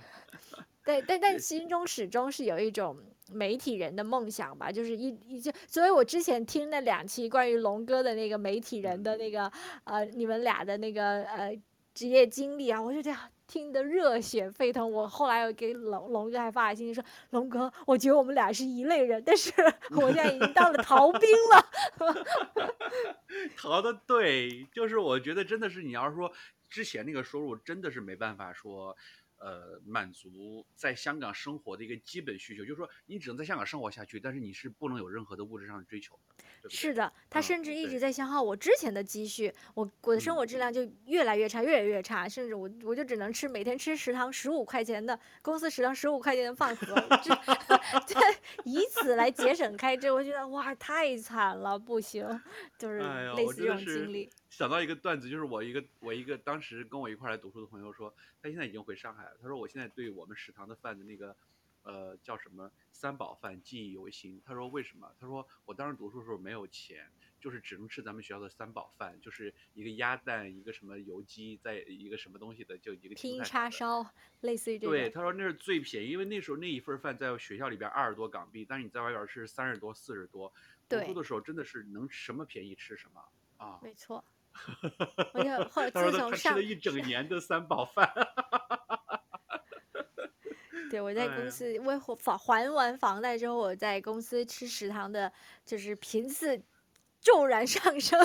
[laughs] 对，但但心中始终是有一种媒体人的梦想吧，就是一一就，所以我之前听那两期关于龙哥的那个媒体人的那个呃，你们俩的那个呃职业经历啊，我就这样。听得热血沸腾，我后来又给龙龙哥还发了信息说，龙哥，我觉得我们俩是一类人，但是 [laughs] 我现在已经当了逃兵了。[laughs] 逃的对，就是我觉得真的是你要是说之前那个收入真的是没办法说。呃，满足在香港生活的一个基本需求，就是说你只能在香港生活下去，但是你是不能有任何的物质上的追求的。对对，是的，他甚至一直在消耗我之前的积蓄，嗯、我我的生活质量就越来越差，越来越差，甚至我我就只能吃每天吃食堂十五块钱的公司食堂十五块钱的饭盒，这 [laughs] 以此来节省开支，我觉得哇，太惨了，不行，就是类似这种经历。哎想到一个段子，就是我一个我一个当时跟我一块来读书的朋友说，他现在已经回上海了。他说我现在对我们食堂的饭的那个，呃，叫什么三宝饭记忆犹新。他说为什么？他说我当时读书的时候没有钱，就是只能吃咱们学校的三宝饭，就是一个鸭蛋，一个什么油鸡，再一个什么东西的，就一个拼叉烧，类似于这个。对，他说那是最便宜，因为那时候那一份饭在学校里边二十多港币，但是你在外边吃三十多、四十多。读书的时候真的是能什么便宜吃什么啊。没错。[laughs] 我就 [laughs] 后自从上了一整年的三宝饭。对，我 [laughs] 在公司为还还完房贷之后，我在公司吃食堂的，就是频次骤然上升。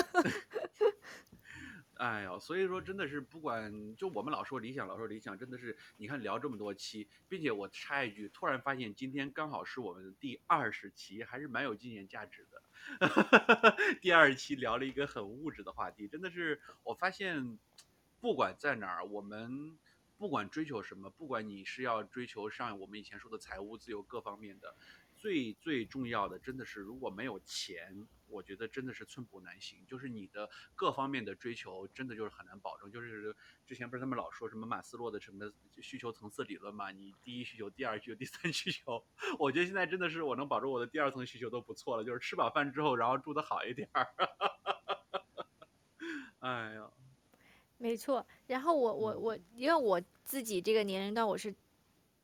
哎呦，所以说真的是不管就我们老说理想，老说理想，真的是你看聊这么多期，并且我插一句，突然发现今天刚好是我们的第二十期，还是蛮有纪念价值的。[laughs] 第二期聊了一个很物质的话题，真的是我发现，不管在哪儿，我们不管追求什么，不管你是要追求上我们以前说的财务自由各方面的，最最重要的真的是如果没有钱。我觉得真的是寸步难行，就是你的各方面的追求，真的就是很难保证。就是之前不是他们老说什么马斯洛的什么需求层次理论嘛？你第一需求、第二需求、第三需求，我觉得现在真的是我能保证我的第二层需求都不错了，就是吃饱饭之后，然后住得好一点儿。[laughs] 哎呀，没错。然后我我我，因为我自己这个年龄段我是。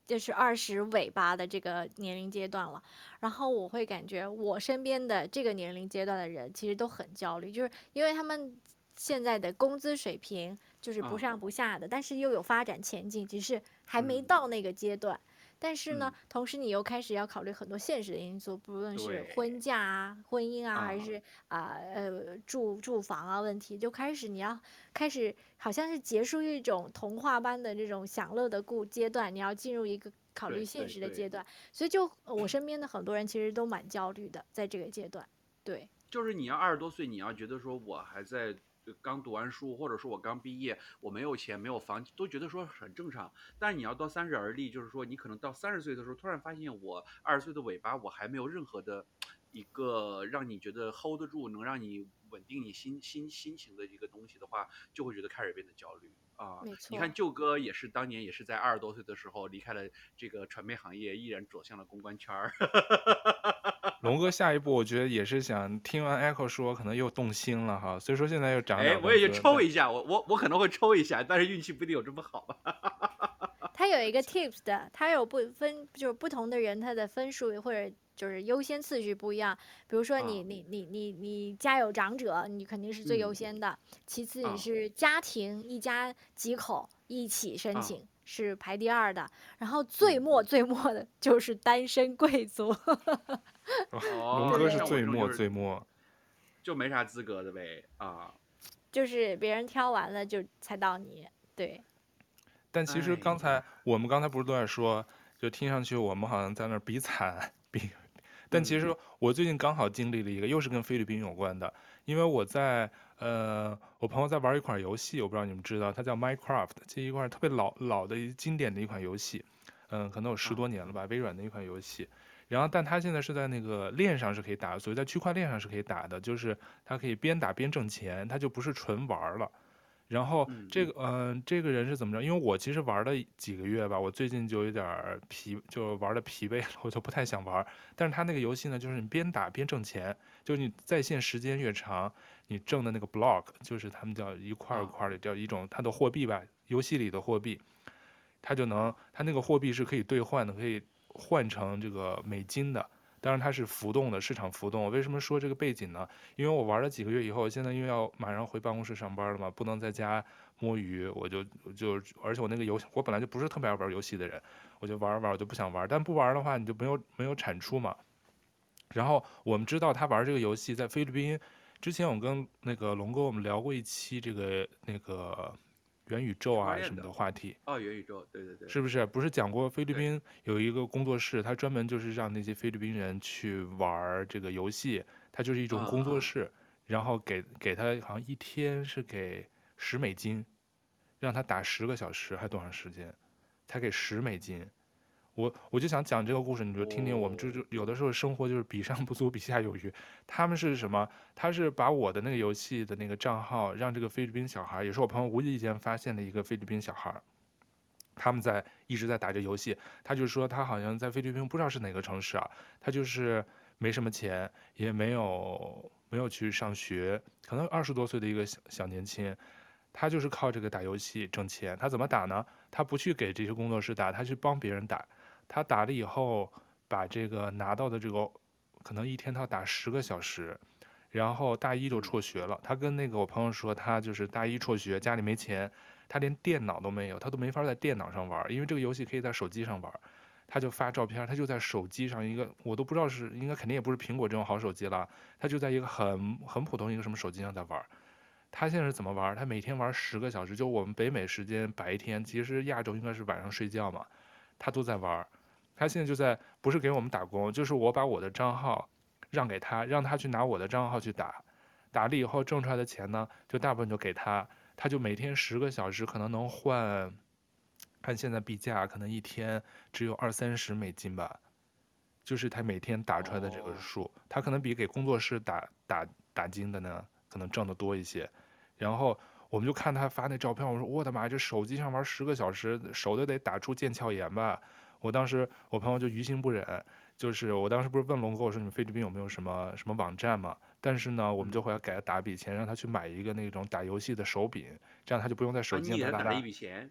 就是二十尾巴的这个年龄阶段了，然后我会感觉我身边的这个年龄阶段的人其实都很焦虑，就是因为他们现在的工资水平就是不上不下的，啊、但是又有发展前景，只是还没到那个阶段。嗯、但是呢，嗯、同时你又开始要考虑很多现实的因素，不论是婚嫁啊、婚姻啊，还是啊呃住住房啊问题，就开始你要开始好像是结束一种童话般的这种享乐的故阶段，你要进入一个考虑现实的阶段。所以就我身边的很多人其实都蛮焦虑的，在这个阶段。对，就是你要二十多岁，你要觉得说我还在。刚读完书，或者说我刚毕业，我没有钱，没有房，都觉得说很正常。但是你要到三十而立，就是说你可能到三十岁的时候，突然发现我二十岁的尾巴，我还没有任何的一个让你觉得 hold 得住，能让你稳定你心心心情的一个东西的话，就会觉得开始变得焦虑啊。没错。你看舅哥也是当年也是在二十多岁的时候离开了这个传媒行业，毅然走向了公关圈儿。[laughs] 龙哥下一步，我觉得也是想听完 Echo 说，可能又动心了哈，所以说现在又涨。哎，我也就抽一下，我我我可能会抽一下，但是运气不一定有这么好。他有一个 [laughs] tips 的，他有不分，就是不同的人他的分数或者就是优先次序不一样。比如说你、啊、你你你你家有长者，你肯定是最优先的。嗯、其次你是家庭、啊、一家几口一起申请。啊是排第二的，然后最末最末的就是单身贵族。[laughs] 龙哥是最末最末，就没啥资格的呗啊。就是别人挑完了就才到你，对。但其实刚才我们刚才不是都在说，就听上去我们好像在那儿比惨比，但其实我最近刚好经历了一个，又是跟菲律宾有关的，因为我在。呃，我朋友在玩一款游戏，我不知道你们知道，它叫 Minecraft，这一款特别老老的经典的一款游戏，嗯、呃，可能有十多年了吧，微软的一款游戏。然后，但它现在是在那个链上是可以打，所以在区块链上是可以打的，就是它可以边打边挣钱，它就不是纯玩了。然后这个，嗯、呃，这个人是怎么着？因为我其实玩了几个月吧，我最近就有点疲，就玩的疲惫了，我就不太想玩。但是他那个游戏呢，就是你边打边挣钱，就是你在线时间越长，你挣的那个 block，就是他们叫一块一块的，叫一种它的货币吧，游戏里的货币，它就能，它那个货币是可以兑换的，可以换成这个美金的。当然它是浮动的，市场浮动。为什么说这个背景呢？因为我玩了几个月以后，现在因为要马上回办公室上班了嘛，不能在家摸鱼，我就就而且我那个游戏，我本来就不是特别爱玩游戏的人，我就玩玩，我就不想玩。但不玩的话，你就没有没有产出嘛。然后我们知道他玩这个游戏在菲律宾，之前我跟那个龙哥我们聊过一期这个那个。元宇宙啊什么的话题哦，元宇宙，对对对，是不是？不是讲过菲律宾有一个工作室，他专门就是让那些菲律宾人去玩这个游戏，它就是一种工作室，然后给给他好像一天是给十美金，让他打十个小时还多长时间，才给十美金。我我就想讲这个故事，你就听听。我们就是有的时候生活就是比上不足，比下有余。他们是什么？他是把我的那个游戏的那个账号，让这个菲律宾小孩，也是我朋友无意间发现的一个菲律宾小孩，他们在一直在打这游戏。他就说他好像在菲律宾不知道是哪个城市啊，他就是没什么钱，也没有没有去上学，可能二十多岁的一个小小年轻，他就是靠这个打游戏挣钱。他怎么打呢？他不去给这些工作室打，他去帮别人打。他打了以后，把这个拿到的这个，可能一天他要打十个小时，然后大一就辍学了。他跟那个我朋友说，他就是大一辍学，家里没钱，他连电脑都没有，他都没法在电脑上玩，因为这个游戏可以在手机上玩。他就发照片，他就在手机上一个，我都不知道是应该肯定也不是苹果这种好手机了，他就在一个很很普通一个什么手机上在玩。他现在是怎么玩？他每天玩十个小时，就我们北美时间白天，其实亚洲应该是晚上睡觉嘛，他都在玩。他现在就在，不是给我们打工，就是我把我的账号让给他，让他去拿我的账号去打，打了以后挣出来的钱呢，就大部分就给他，他就每天十个小时，可能能换，按现在币价，可能一天只有二三十美金吧，就是他每天打出来的这个数，他可能比给工作室打打打金的呢，可能挣得多一些。然后我们就看他发那照片，我说我的妈，这手机上玩十个小时，手都得打出腱鞘炎吧。我当时，我朋友就于心不忍，就是我当时不是问龙哥，我说你们菲律宾有没有什么什么网站嘛？但是呢，我们就回来给他打笔钱，让他去买一个那种打游戏的手柄，这样他就不用在手机上打。打了一笔钱。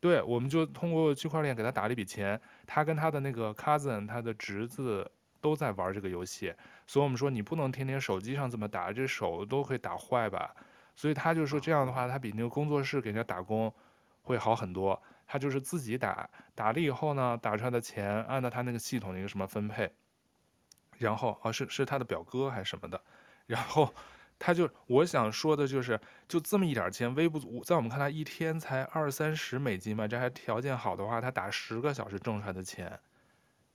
对，我们就通过区块链给他打了一笔钱。他跟他的那个 cousin，他的侄子都在玩这个游戏，所以我们说你不能天天手机上这么打，这手都会打坏吧。所以他就说这样的话，他比那个工作室给人家打工会好很多。他就是自己打，打了以后呢，打出来的钱按照他那个系统的一个什么分配，然后啊是是他的表哥还是什么的，然后他就我想说的就是，就这么一点钱，微不足，在我们看来一天才二三十美金嘛，这还条件好的话，他打十个小时挣出来的钱，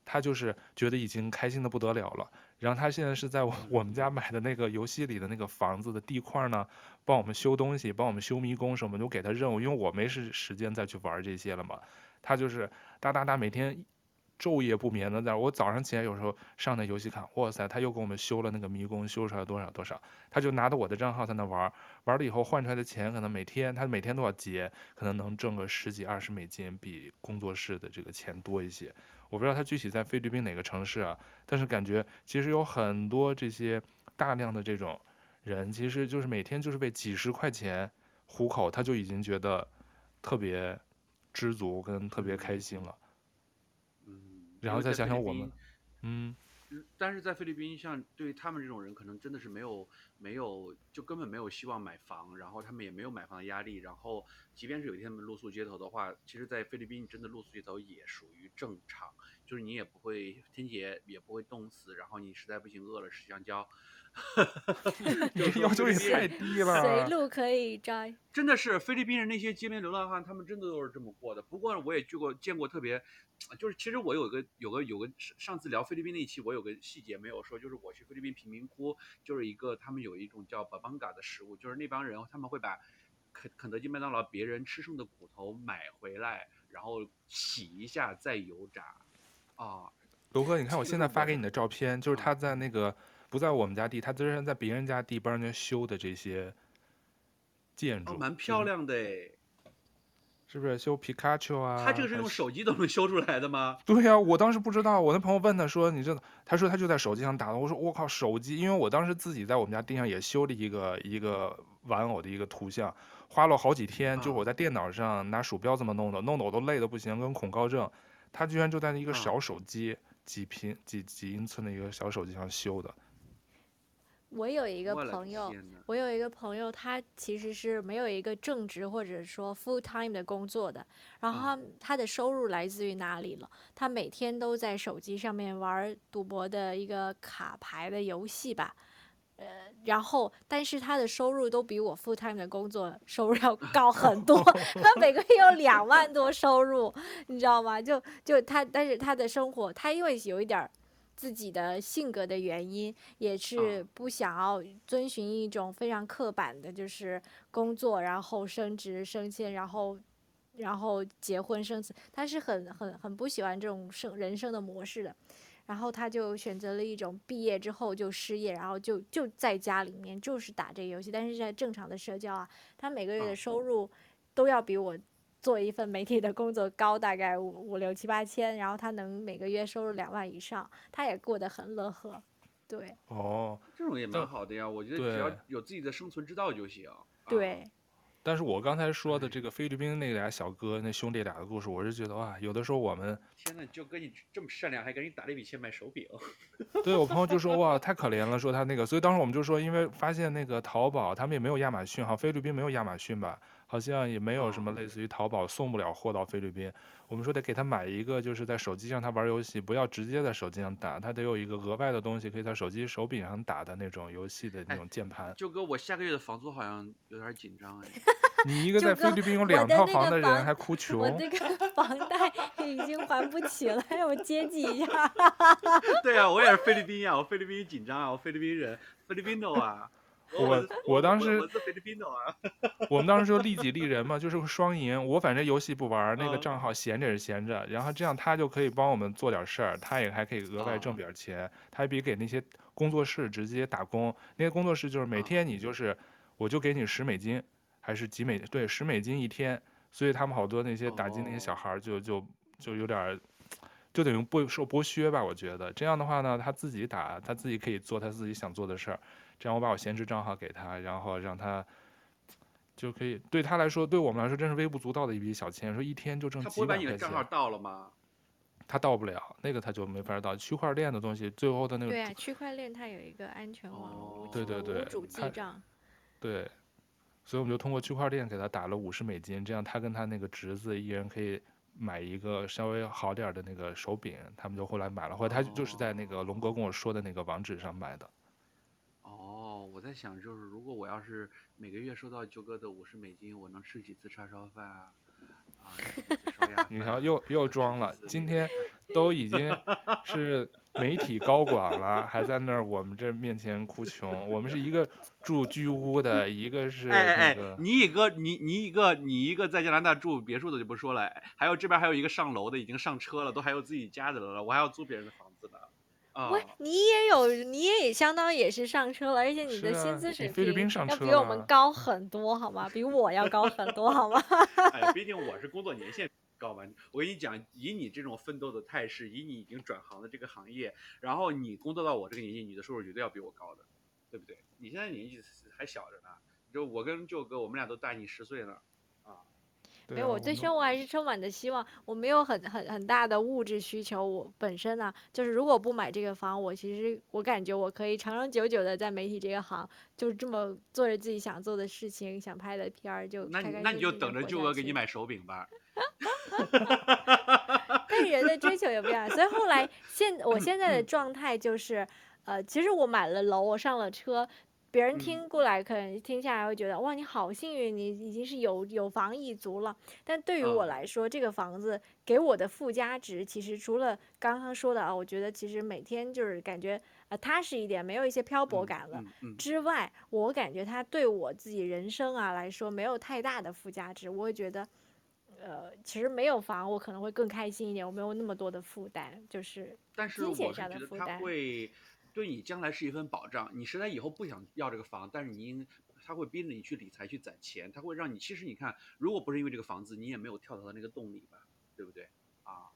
他就是觉得已经开心的不得了了。然后他现在是在我 [laughs] 我们家买的那个游戏里的那个房子的地块呢，帮我们修东西，帮我们修迷宫什么，就给他任务，因为我没时时间再去玩这些了嘛。他就是哒哒哒，每天昼夜不眠的在。我早上起来有时候上那游戏看，哇塞，他又给我们修了那个迷宫，修出来多少多少。他就拿着我的账号在那玩，玩了以后换出来的钱，可能每天他每天都要结，可能能挣个十几二十美金，比工作室的这个钱多一些。我不知道他具体在菲律宾哪个城市啊，但是感觉其实有很多这些大量的这种人，其实就是每天就是为几十块钱糊口，他就已经觉得特别知足跟特别开心了。嗯，然后再想想我们，嗯。但是在菲律宾，像对于他们这种人，可能真的是没有没有，就根本没有希望买房，然后他们也没有买房的压力，然后即便是有一天他们露宿街头的话，其实，在菲律宾真的露宿街头也属于正常，就是你也不会天气也也不会冻死，然后你实在不行饿了吃香蕉。[laughs] 你要求也太低了。随路可以摘。真的是菲律宾人那些街边流浪汉，他们真的都是这么过的。不过我也去过见过特别，就是其实我有个有个有个上次聊菲律宾那一期，我有个细节没有说，就是我去菲律宾贫民窟，就是一个他们有一种叫巴邦嘎的食物，就是那帮人他们会把肯肯德基麦当劳别人吃剩的骨头买回来，然后洗一下再油炸。啊，罗哥，你看我现在发给你的照片，就是他在那个。不在我们家地，他之前在别人家地帮人家修的这些建筑，哦，蛮漂亮的哎，是不是修皮卡丘啊？他这个是用手机都能修出来的吗？对呀，我当时不知道，我那朋友问他说：“你这？”他说他就在手机上打的。我说：“我靠，手机！”因为我当时自己在我们家地上也修了一个一个玩偶的一个图像，花了好几天，就我在电脑上拿鼠标这么弄的，弄得我都累得不行，跟恐高症。他居然就在那一个小手机，几平几几英寸的一个小手机上修的。我有一个朋友，我有一个朋友，他其实是没有一个正职或者说 full time 的工作的，然后他他的收入来自于哪里了？他每天都在手机上面玩赌博的一个卡牌的游戏吧，呃，然后但是他的收入都比我 full time 的工作收入要高很多，他每个月有两万多收入，你知道吗？就就他，但是他的生活，他因为有一点。自己的性格的原因，也是不想要遵循一种非常刻板的，就是工作，然后升职升迁，然后，然后结婚生子，他是很很很不喜欢这种生人生的模式的，然后他就选择了一种毕业之后就失业，然后就就在家里面就是打这个游戏，但是在正常的社交啊，他每个月的收入都要比我。做一份媒体的工作高大概五五六七八千，然后他能每个月收入两万以上，他也过得很乐呵，对。哦，这种也蛮好的呀，我觉得只要有自己的生存之道就行。对。啊但是我刚才说的这个菲律宾那俩小哥，那兄弟俩的故事，我是觉得哇，有的时候我们天呐，就跟你这么善良，还给你打了一笔钱买手柄。对，我朋友就说哇，太可怜了，说他那个，所以当时我们就说，因为发现那个淘宝他们也没有亚马逊哈，菲律宾没有亚马逊吧，好像也没有什么类似于淘宝送不了货到菲律宾。我们说得给他买一个，就是在手机上他玩游戏，不要直接在手机上打，他得有一个额外的东西，可以在手机手柄上打的那种游戏的那种键盘。就哥，我下个月的房租好像有点紧张哎。[laughs] 你一个在菲律宾有两套房的人还哭穷，我这个 [laughs] 房贷已经还不起了，让我接济一下。[laughs] 对啊，我也是菲律宾呀，我菲律宾紧张啊，我菲律宾人，菲律宾的啊。[laughs] 我我，当时我，我，菲律宾的啊。[laughs] 我们当时就利己利人嘛，就是双赢。我反正游戏不玩，那个账号闲着也是闲着，然后这样他就可以帮我们做点事儿，他也还可以额外挣点钱，他比给那些工作室直接打工，那些工作室就是每天你就是，我就给你十美金。还是几美对十美金一天，所以他们好多那些打击那些小孩就就就有点，就等于剥受剥削吧。我觉得这样的话呢，他自己打，他自己可以做他自己想做的事儿。这样我把我闲置账号给他，然后让他就可以对他来说，对我们来说真是微不足道的一笔小钱。说一天就挣几百块钱。他不会把你的账号盗了吗？他盗不了，那个他就没法盗。区块链的东西，最后的那个对啊，区块链它有一个安全网，对对对，无主记账。对。所以我们就通过区块链给他打了五十美金，这样他跟他那个侄子一人可以买一个稍微好点的那个手柄，他们就后来买了，后来他就是在那个龙哥跟我说的那个网址上买的。在想，就是如果我要是每个月收到舅哥的五十美金，我能吃几次叉烧饭啊？啊，你瞧，又又 [laughs] 装了，今天都已经是媒体高管了，还在那儿我们这面前哭穷。我们是一个住居屋的，一个是那个。哎哎哎，你一个你你一个你一个在加拿大住别墅的就不说了，还有这边还有一个上楼的，已经上车了，都还有自己家的了，我还要租别人的房子呢。啊，喂，你也有，你也相当也是上车了，而且你的薪资水平要比我们高很多，好吗？比我要高很多，好吗？[laughs] 哎，毕竟我是工作年限。高吧，我跟你讲，以你这种奋斗的态势，以你已经转行的这个行业，然后你工作到我这个年纪，你的收入绝对要比我高的，对不对？你现在年纪还小着呢，就我跟舅哥，我们俩都大你十岁呢，啊。没有，我对生活还是充满着希望。我没有很很很大的物质需求，我本身呢，就是如果不买这个房，我其实我感觉我可以长长久久的在媒体这个行，就这么做着自己想做的事情，想拍的片儿就开开心心。那那你就等着舅哥给你买手柄吧。[laughs] 但人的追求也不一样，所以后来现我现在的状态就是，呃，其实我买了楼，我上了车，别人听过来可能听下来会觉得，哇，你好幸运，你已经是有有房一族了。但对于我来说，这个房子给我的附加值，其实除了刚刚说的啊，我觉得其实每天就是感觉呃踏实一点，没有一些漂泊感了之外，我感觉它对我自己人生啊来说没有太大的附加值，我会觉得。呃，其实没有房，我可能会更开心一点。我没有那么多的负担，就是金钱上的负担。但是我觉得它会对你将来是一份保障。你实在以后不想要这个房，但是你他会逼着你去理财去攒钱，他会让你。其实你看，如果不是因为这个房子，你也没有跳槽的那个动力吧？对不对？啊，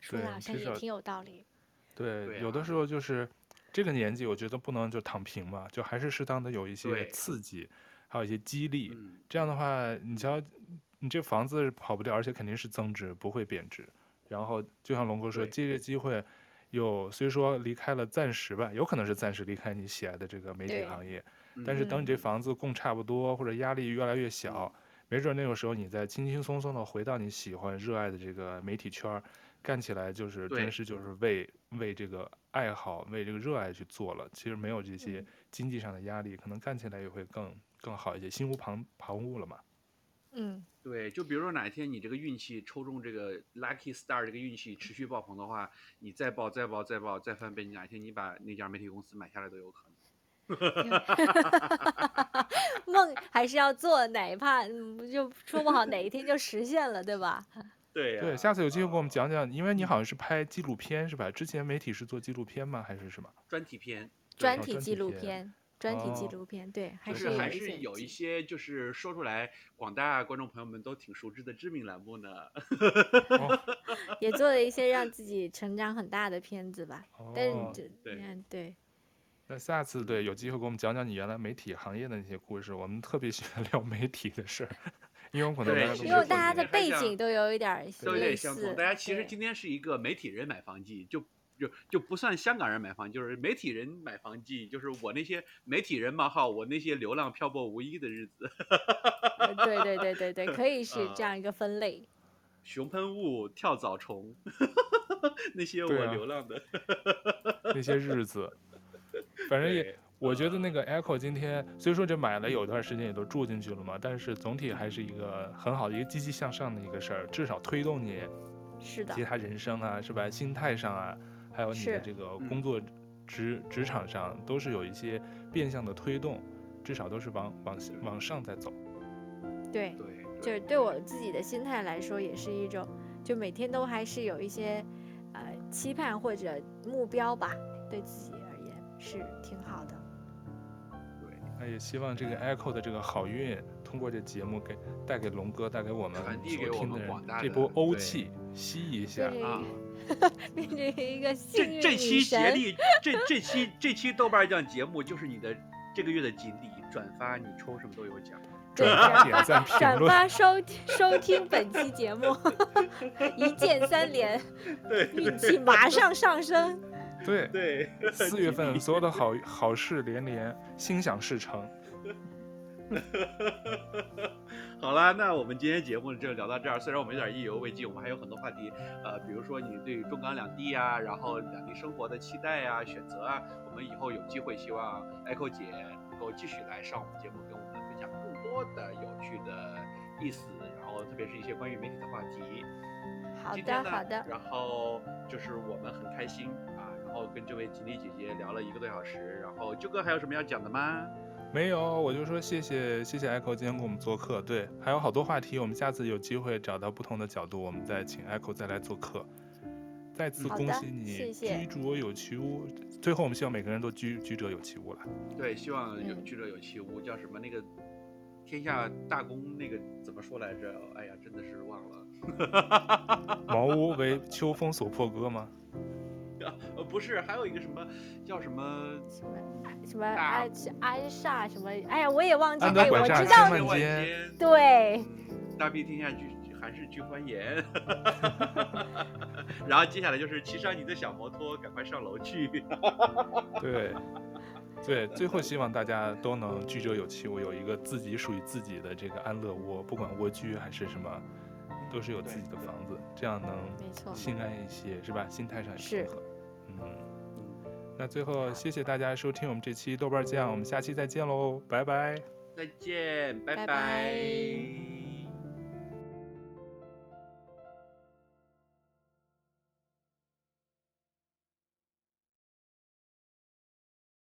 说的好像也挺有道理。对，对啊，有的时候就是这个年纪，我觉得不能就躺平嘛，就还是适当的有一些刺激，还有一些激励。嗯，这样的话，你瞧。你这房子跑不掉，而且肯定是增值，不会贬值。然后就像龙哥说，借这个机会，有虽说离开了暂时吧，有可能是暂时离开你喜爱的这个媒体行业，但是等你这房子供差不多，或者压力越来越小，没准那个时候你再轻轻松松的回到你喜欢热爱的这个媒体圈，干起来就是真是就是为为这个爱好、为这个热爱去做了。其实没有这些经济上的压力，可能干起来也会更更好一些，心无旁旁骛了嘛。嗯，对，就比如说哪一天你这个运气抽中这个 lucky star 这个运气持续爆棚的话，你再爆再爆再爆再翻倍，你哪一天你把那家媒体公司买下来都有可能。[laughs] 梦还是要做，哪怕就说不好哪一天就实现了，对吧？[laughs] 对、啊、对，下次有机会给我们讲讲，因为你好像是拍纪录片是吧？之前媒体是做纪录片吗？还是什么？专题片。专题纪录片。专题纪录片，对，还是还是有一些就是说出来广大观众朋友们都挺熟知的知名栏目呢。[laughs] 也做了一些让自己成长很大的片子吧。但是就对对。那下次对有机会给我们讲讲你原来媒体行业的那些故事，我们特别喜欢聊媒体的事儿，因为我可能因为大家的背景都有一点都有点相同。大家其实今天是一个媒体人买房记就。就就不算香港人买房，就是媒体人买房记，就是我那些媒体人冒号，我那些流浪漂泊无依的日子。对对对对对，[laughs] 可以是这样一个分类。呃、熊喷雾、跳蚤虫，[laughs] 那些我流浪的、啊、那些日子，[laughs] 反正也，我觉得那个 Echo 今天虽说这买了有一段时间也都住进去了嘛，但是总体还是一个很好的一个积极向上的一个事儿，至少推动你，是的，其他人生啊，是吧？心态上啊。还有你的这个工作职职场上都是有一些变相的推动，至少都是往往往上在走。对，就是对我自己的心态来说，也是一种，就每天都还是有一些呃期盼或者目标吧，对自己而言是挺好的。对，那也希望这个 Echo 的这个好运，通过这节目给带给龙哥，带给我们所听的人这波欧气吸一下啊。[laughs] 变成一个幸运女神。这这期接力，这这期这期豆瓣酱节目就是你的这个月的锦鲤，转发你抽什么都有奖。对，点赞、转发、收收听本期节目，[laughs] 一键三连，[laughs] 运气马上上升。对对，四月份所有的好好事连连，心想事成。[laughs] 好了，那我们今天节目就聊到这儿。虽然我们有点意犹未尽，我们还有很多话题，呃，比如说你对中港两地啊，然后两地生活的期待啊、选择啊，我们以后有机会希望 Echo 姐能够继续来上我们节目，跟我们分享更多的有趣的意思，然后特别是一些关于媒体的话题。好的，好的。然后就是我们很开心啊，然后跟这位锦鲤姐姐聊了一个多小时。然后啾哥还有什么要讲的吗？没有，我就说谢谢谢谢 Echo 今天给我们做客。对，还有好多话题，我们下次有机会找到不同的角度，我们再请 Echo 再来做客。再次恭喜你居者有其屋。谢谢。最后我们希望每个人都居居者有其屋了。对，希望有居者有其屋，叫什么那个天下大公那个怎么说来着？哎呀，真的是忘了。[laughs] 茅屋为秋风所破歌吗？呃，不是，还有一个什么叫什么什么什么安安煞什么？哎呀，我也忘记了。安我知道。千万间。[laughs] 对。嗯、大庇天下俱寒士俱欢颜。[laughs] 然后接下来就是骑上你的小摩托，赶快上楼去。[laughs] 对。对，最后希望大家都能居者有其屋，有一个自己属于自己的这个安乐窝，不管蜗居还是什么，都是有自己的房子，这样能心安一些，是吧？心态上也平和。嗯，那最后谢谢大家收听我们这期豆瓣酱，我们下期再见喽，拜拜，再见，拜拜。拜拜。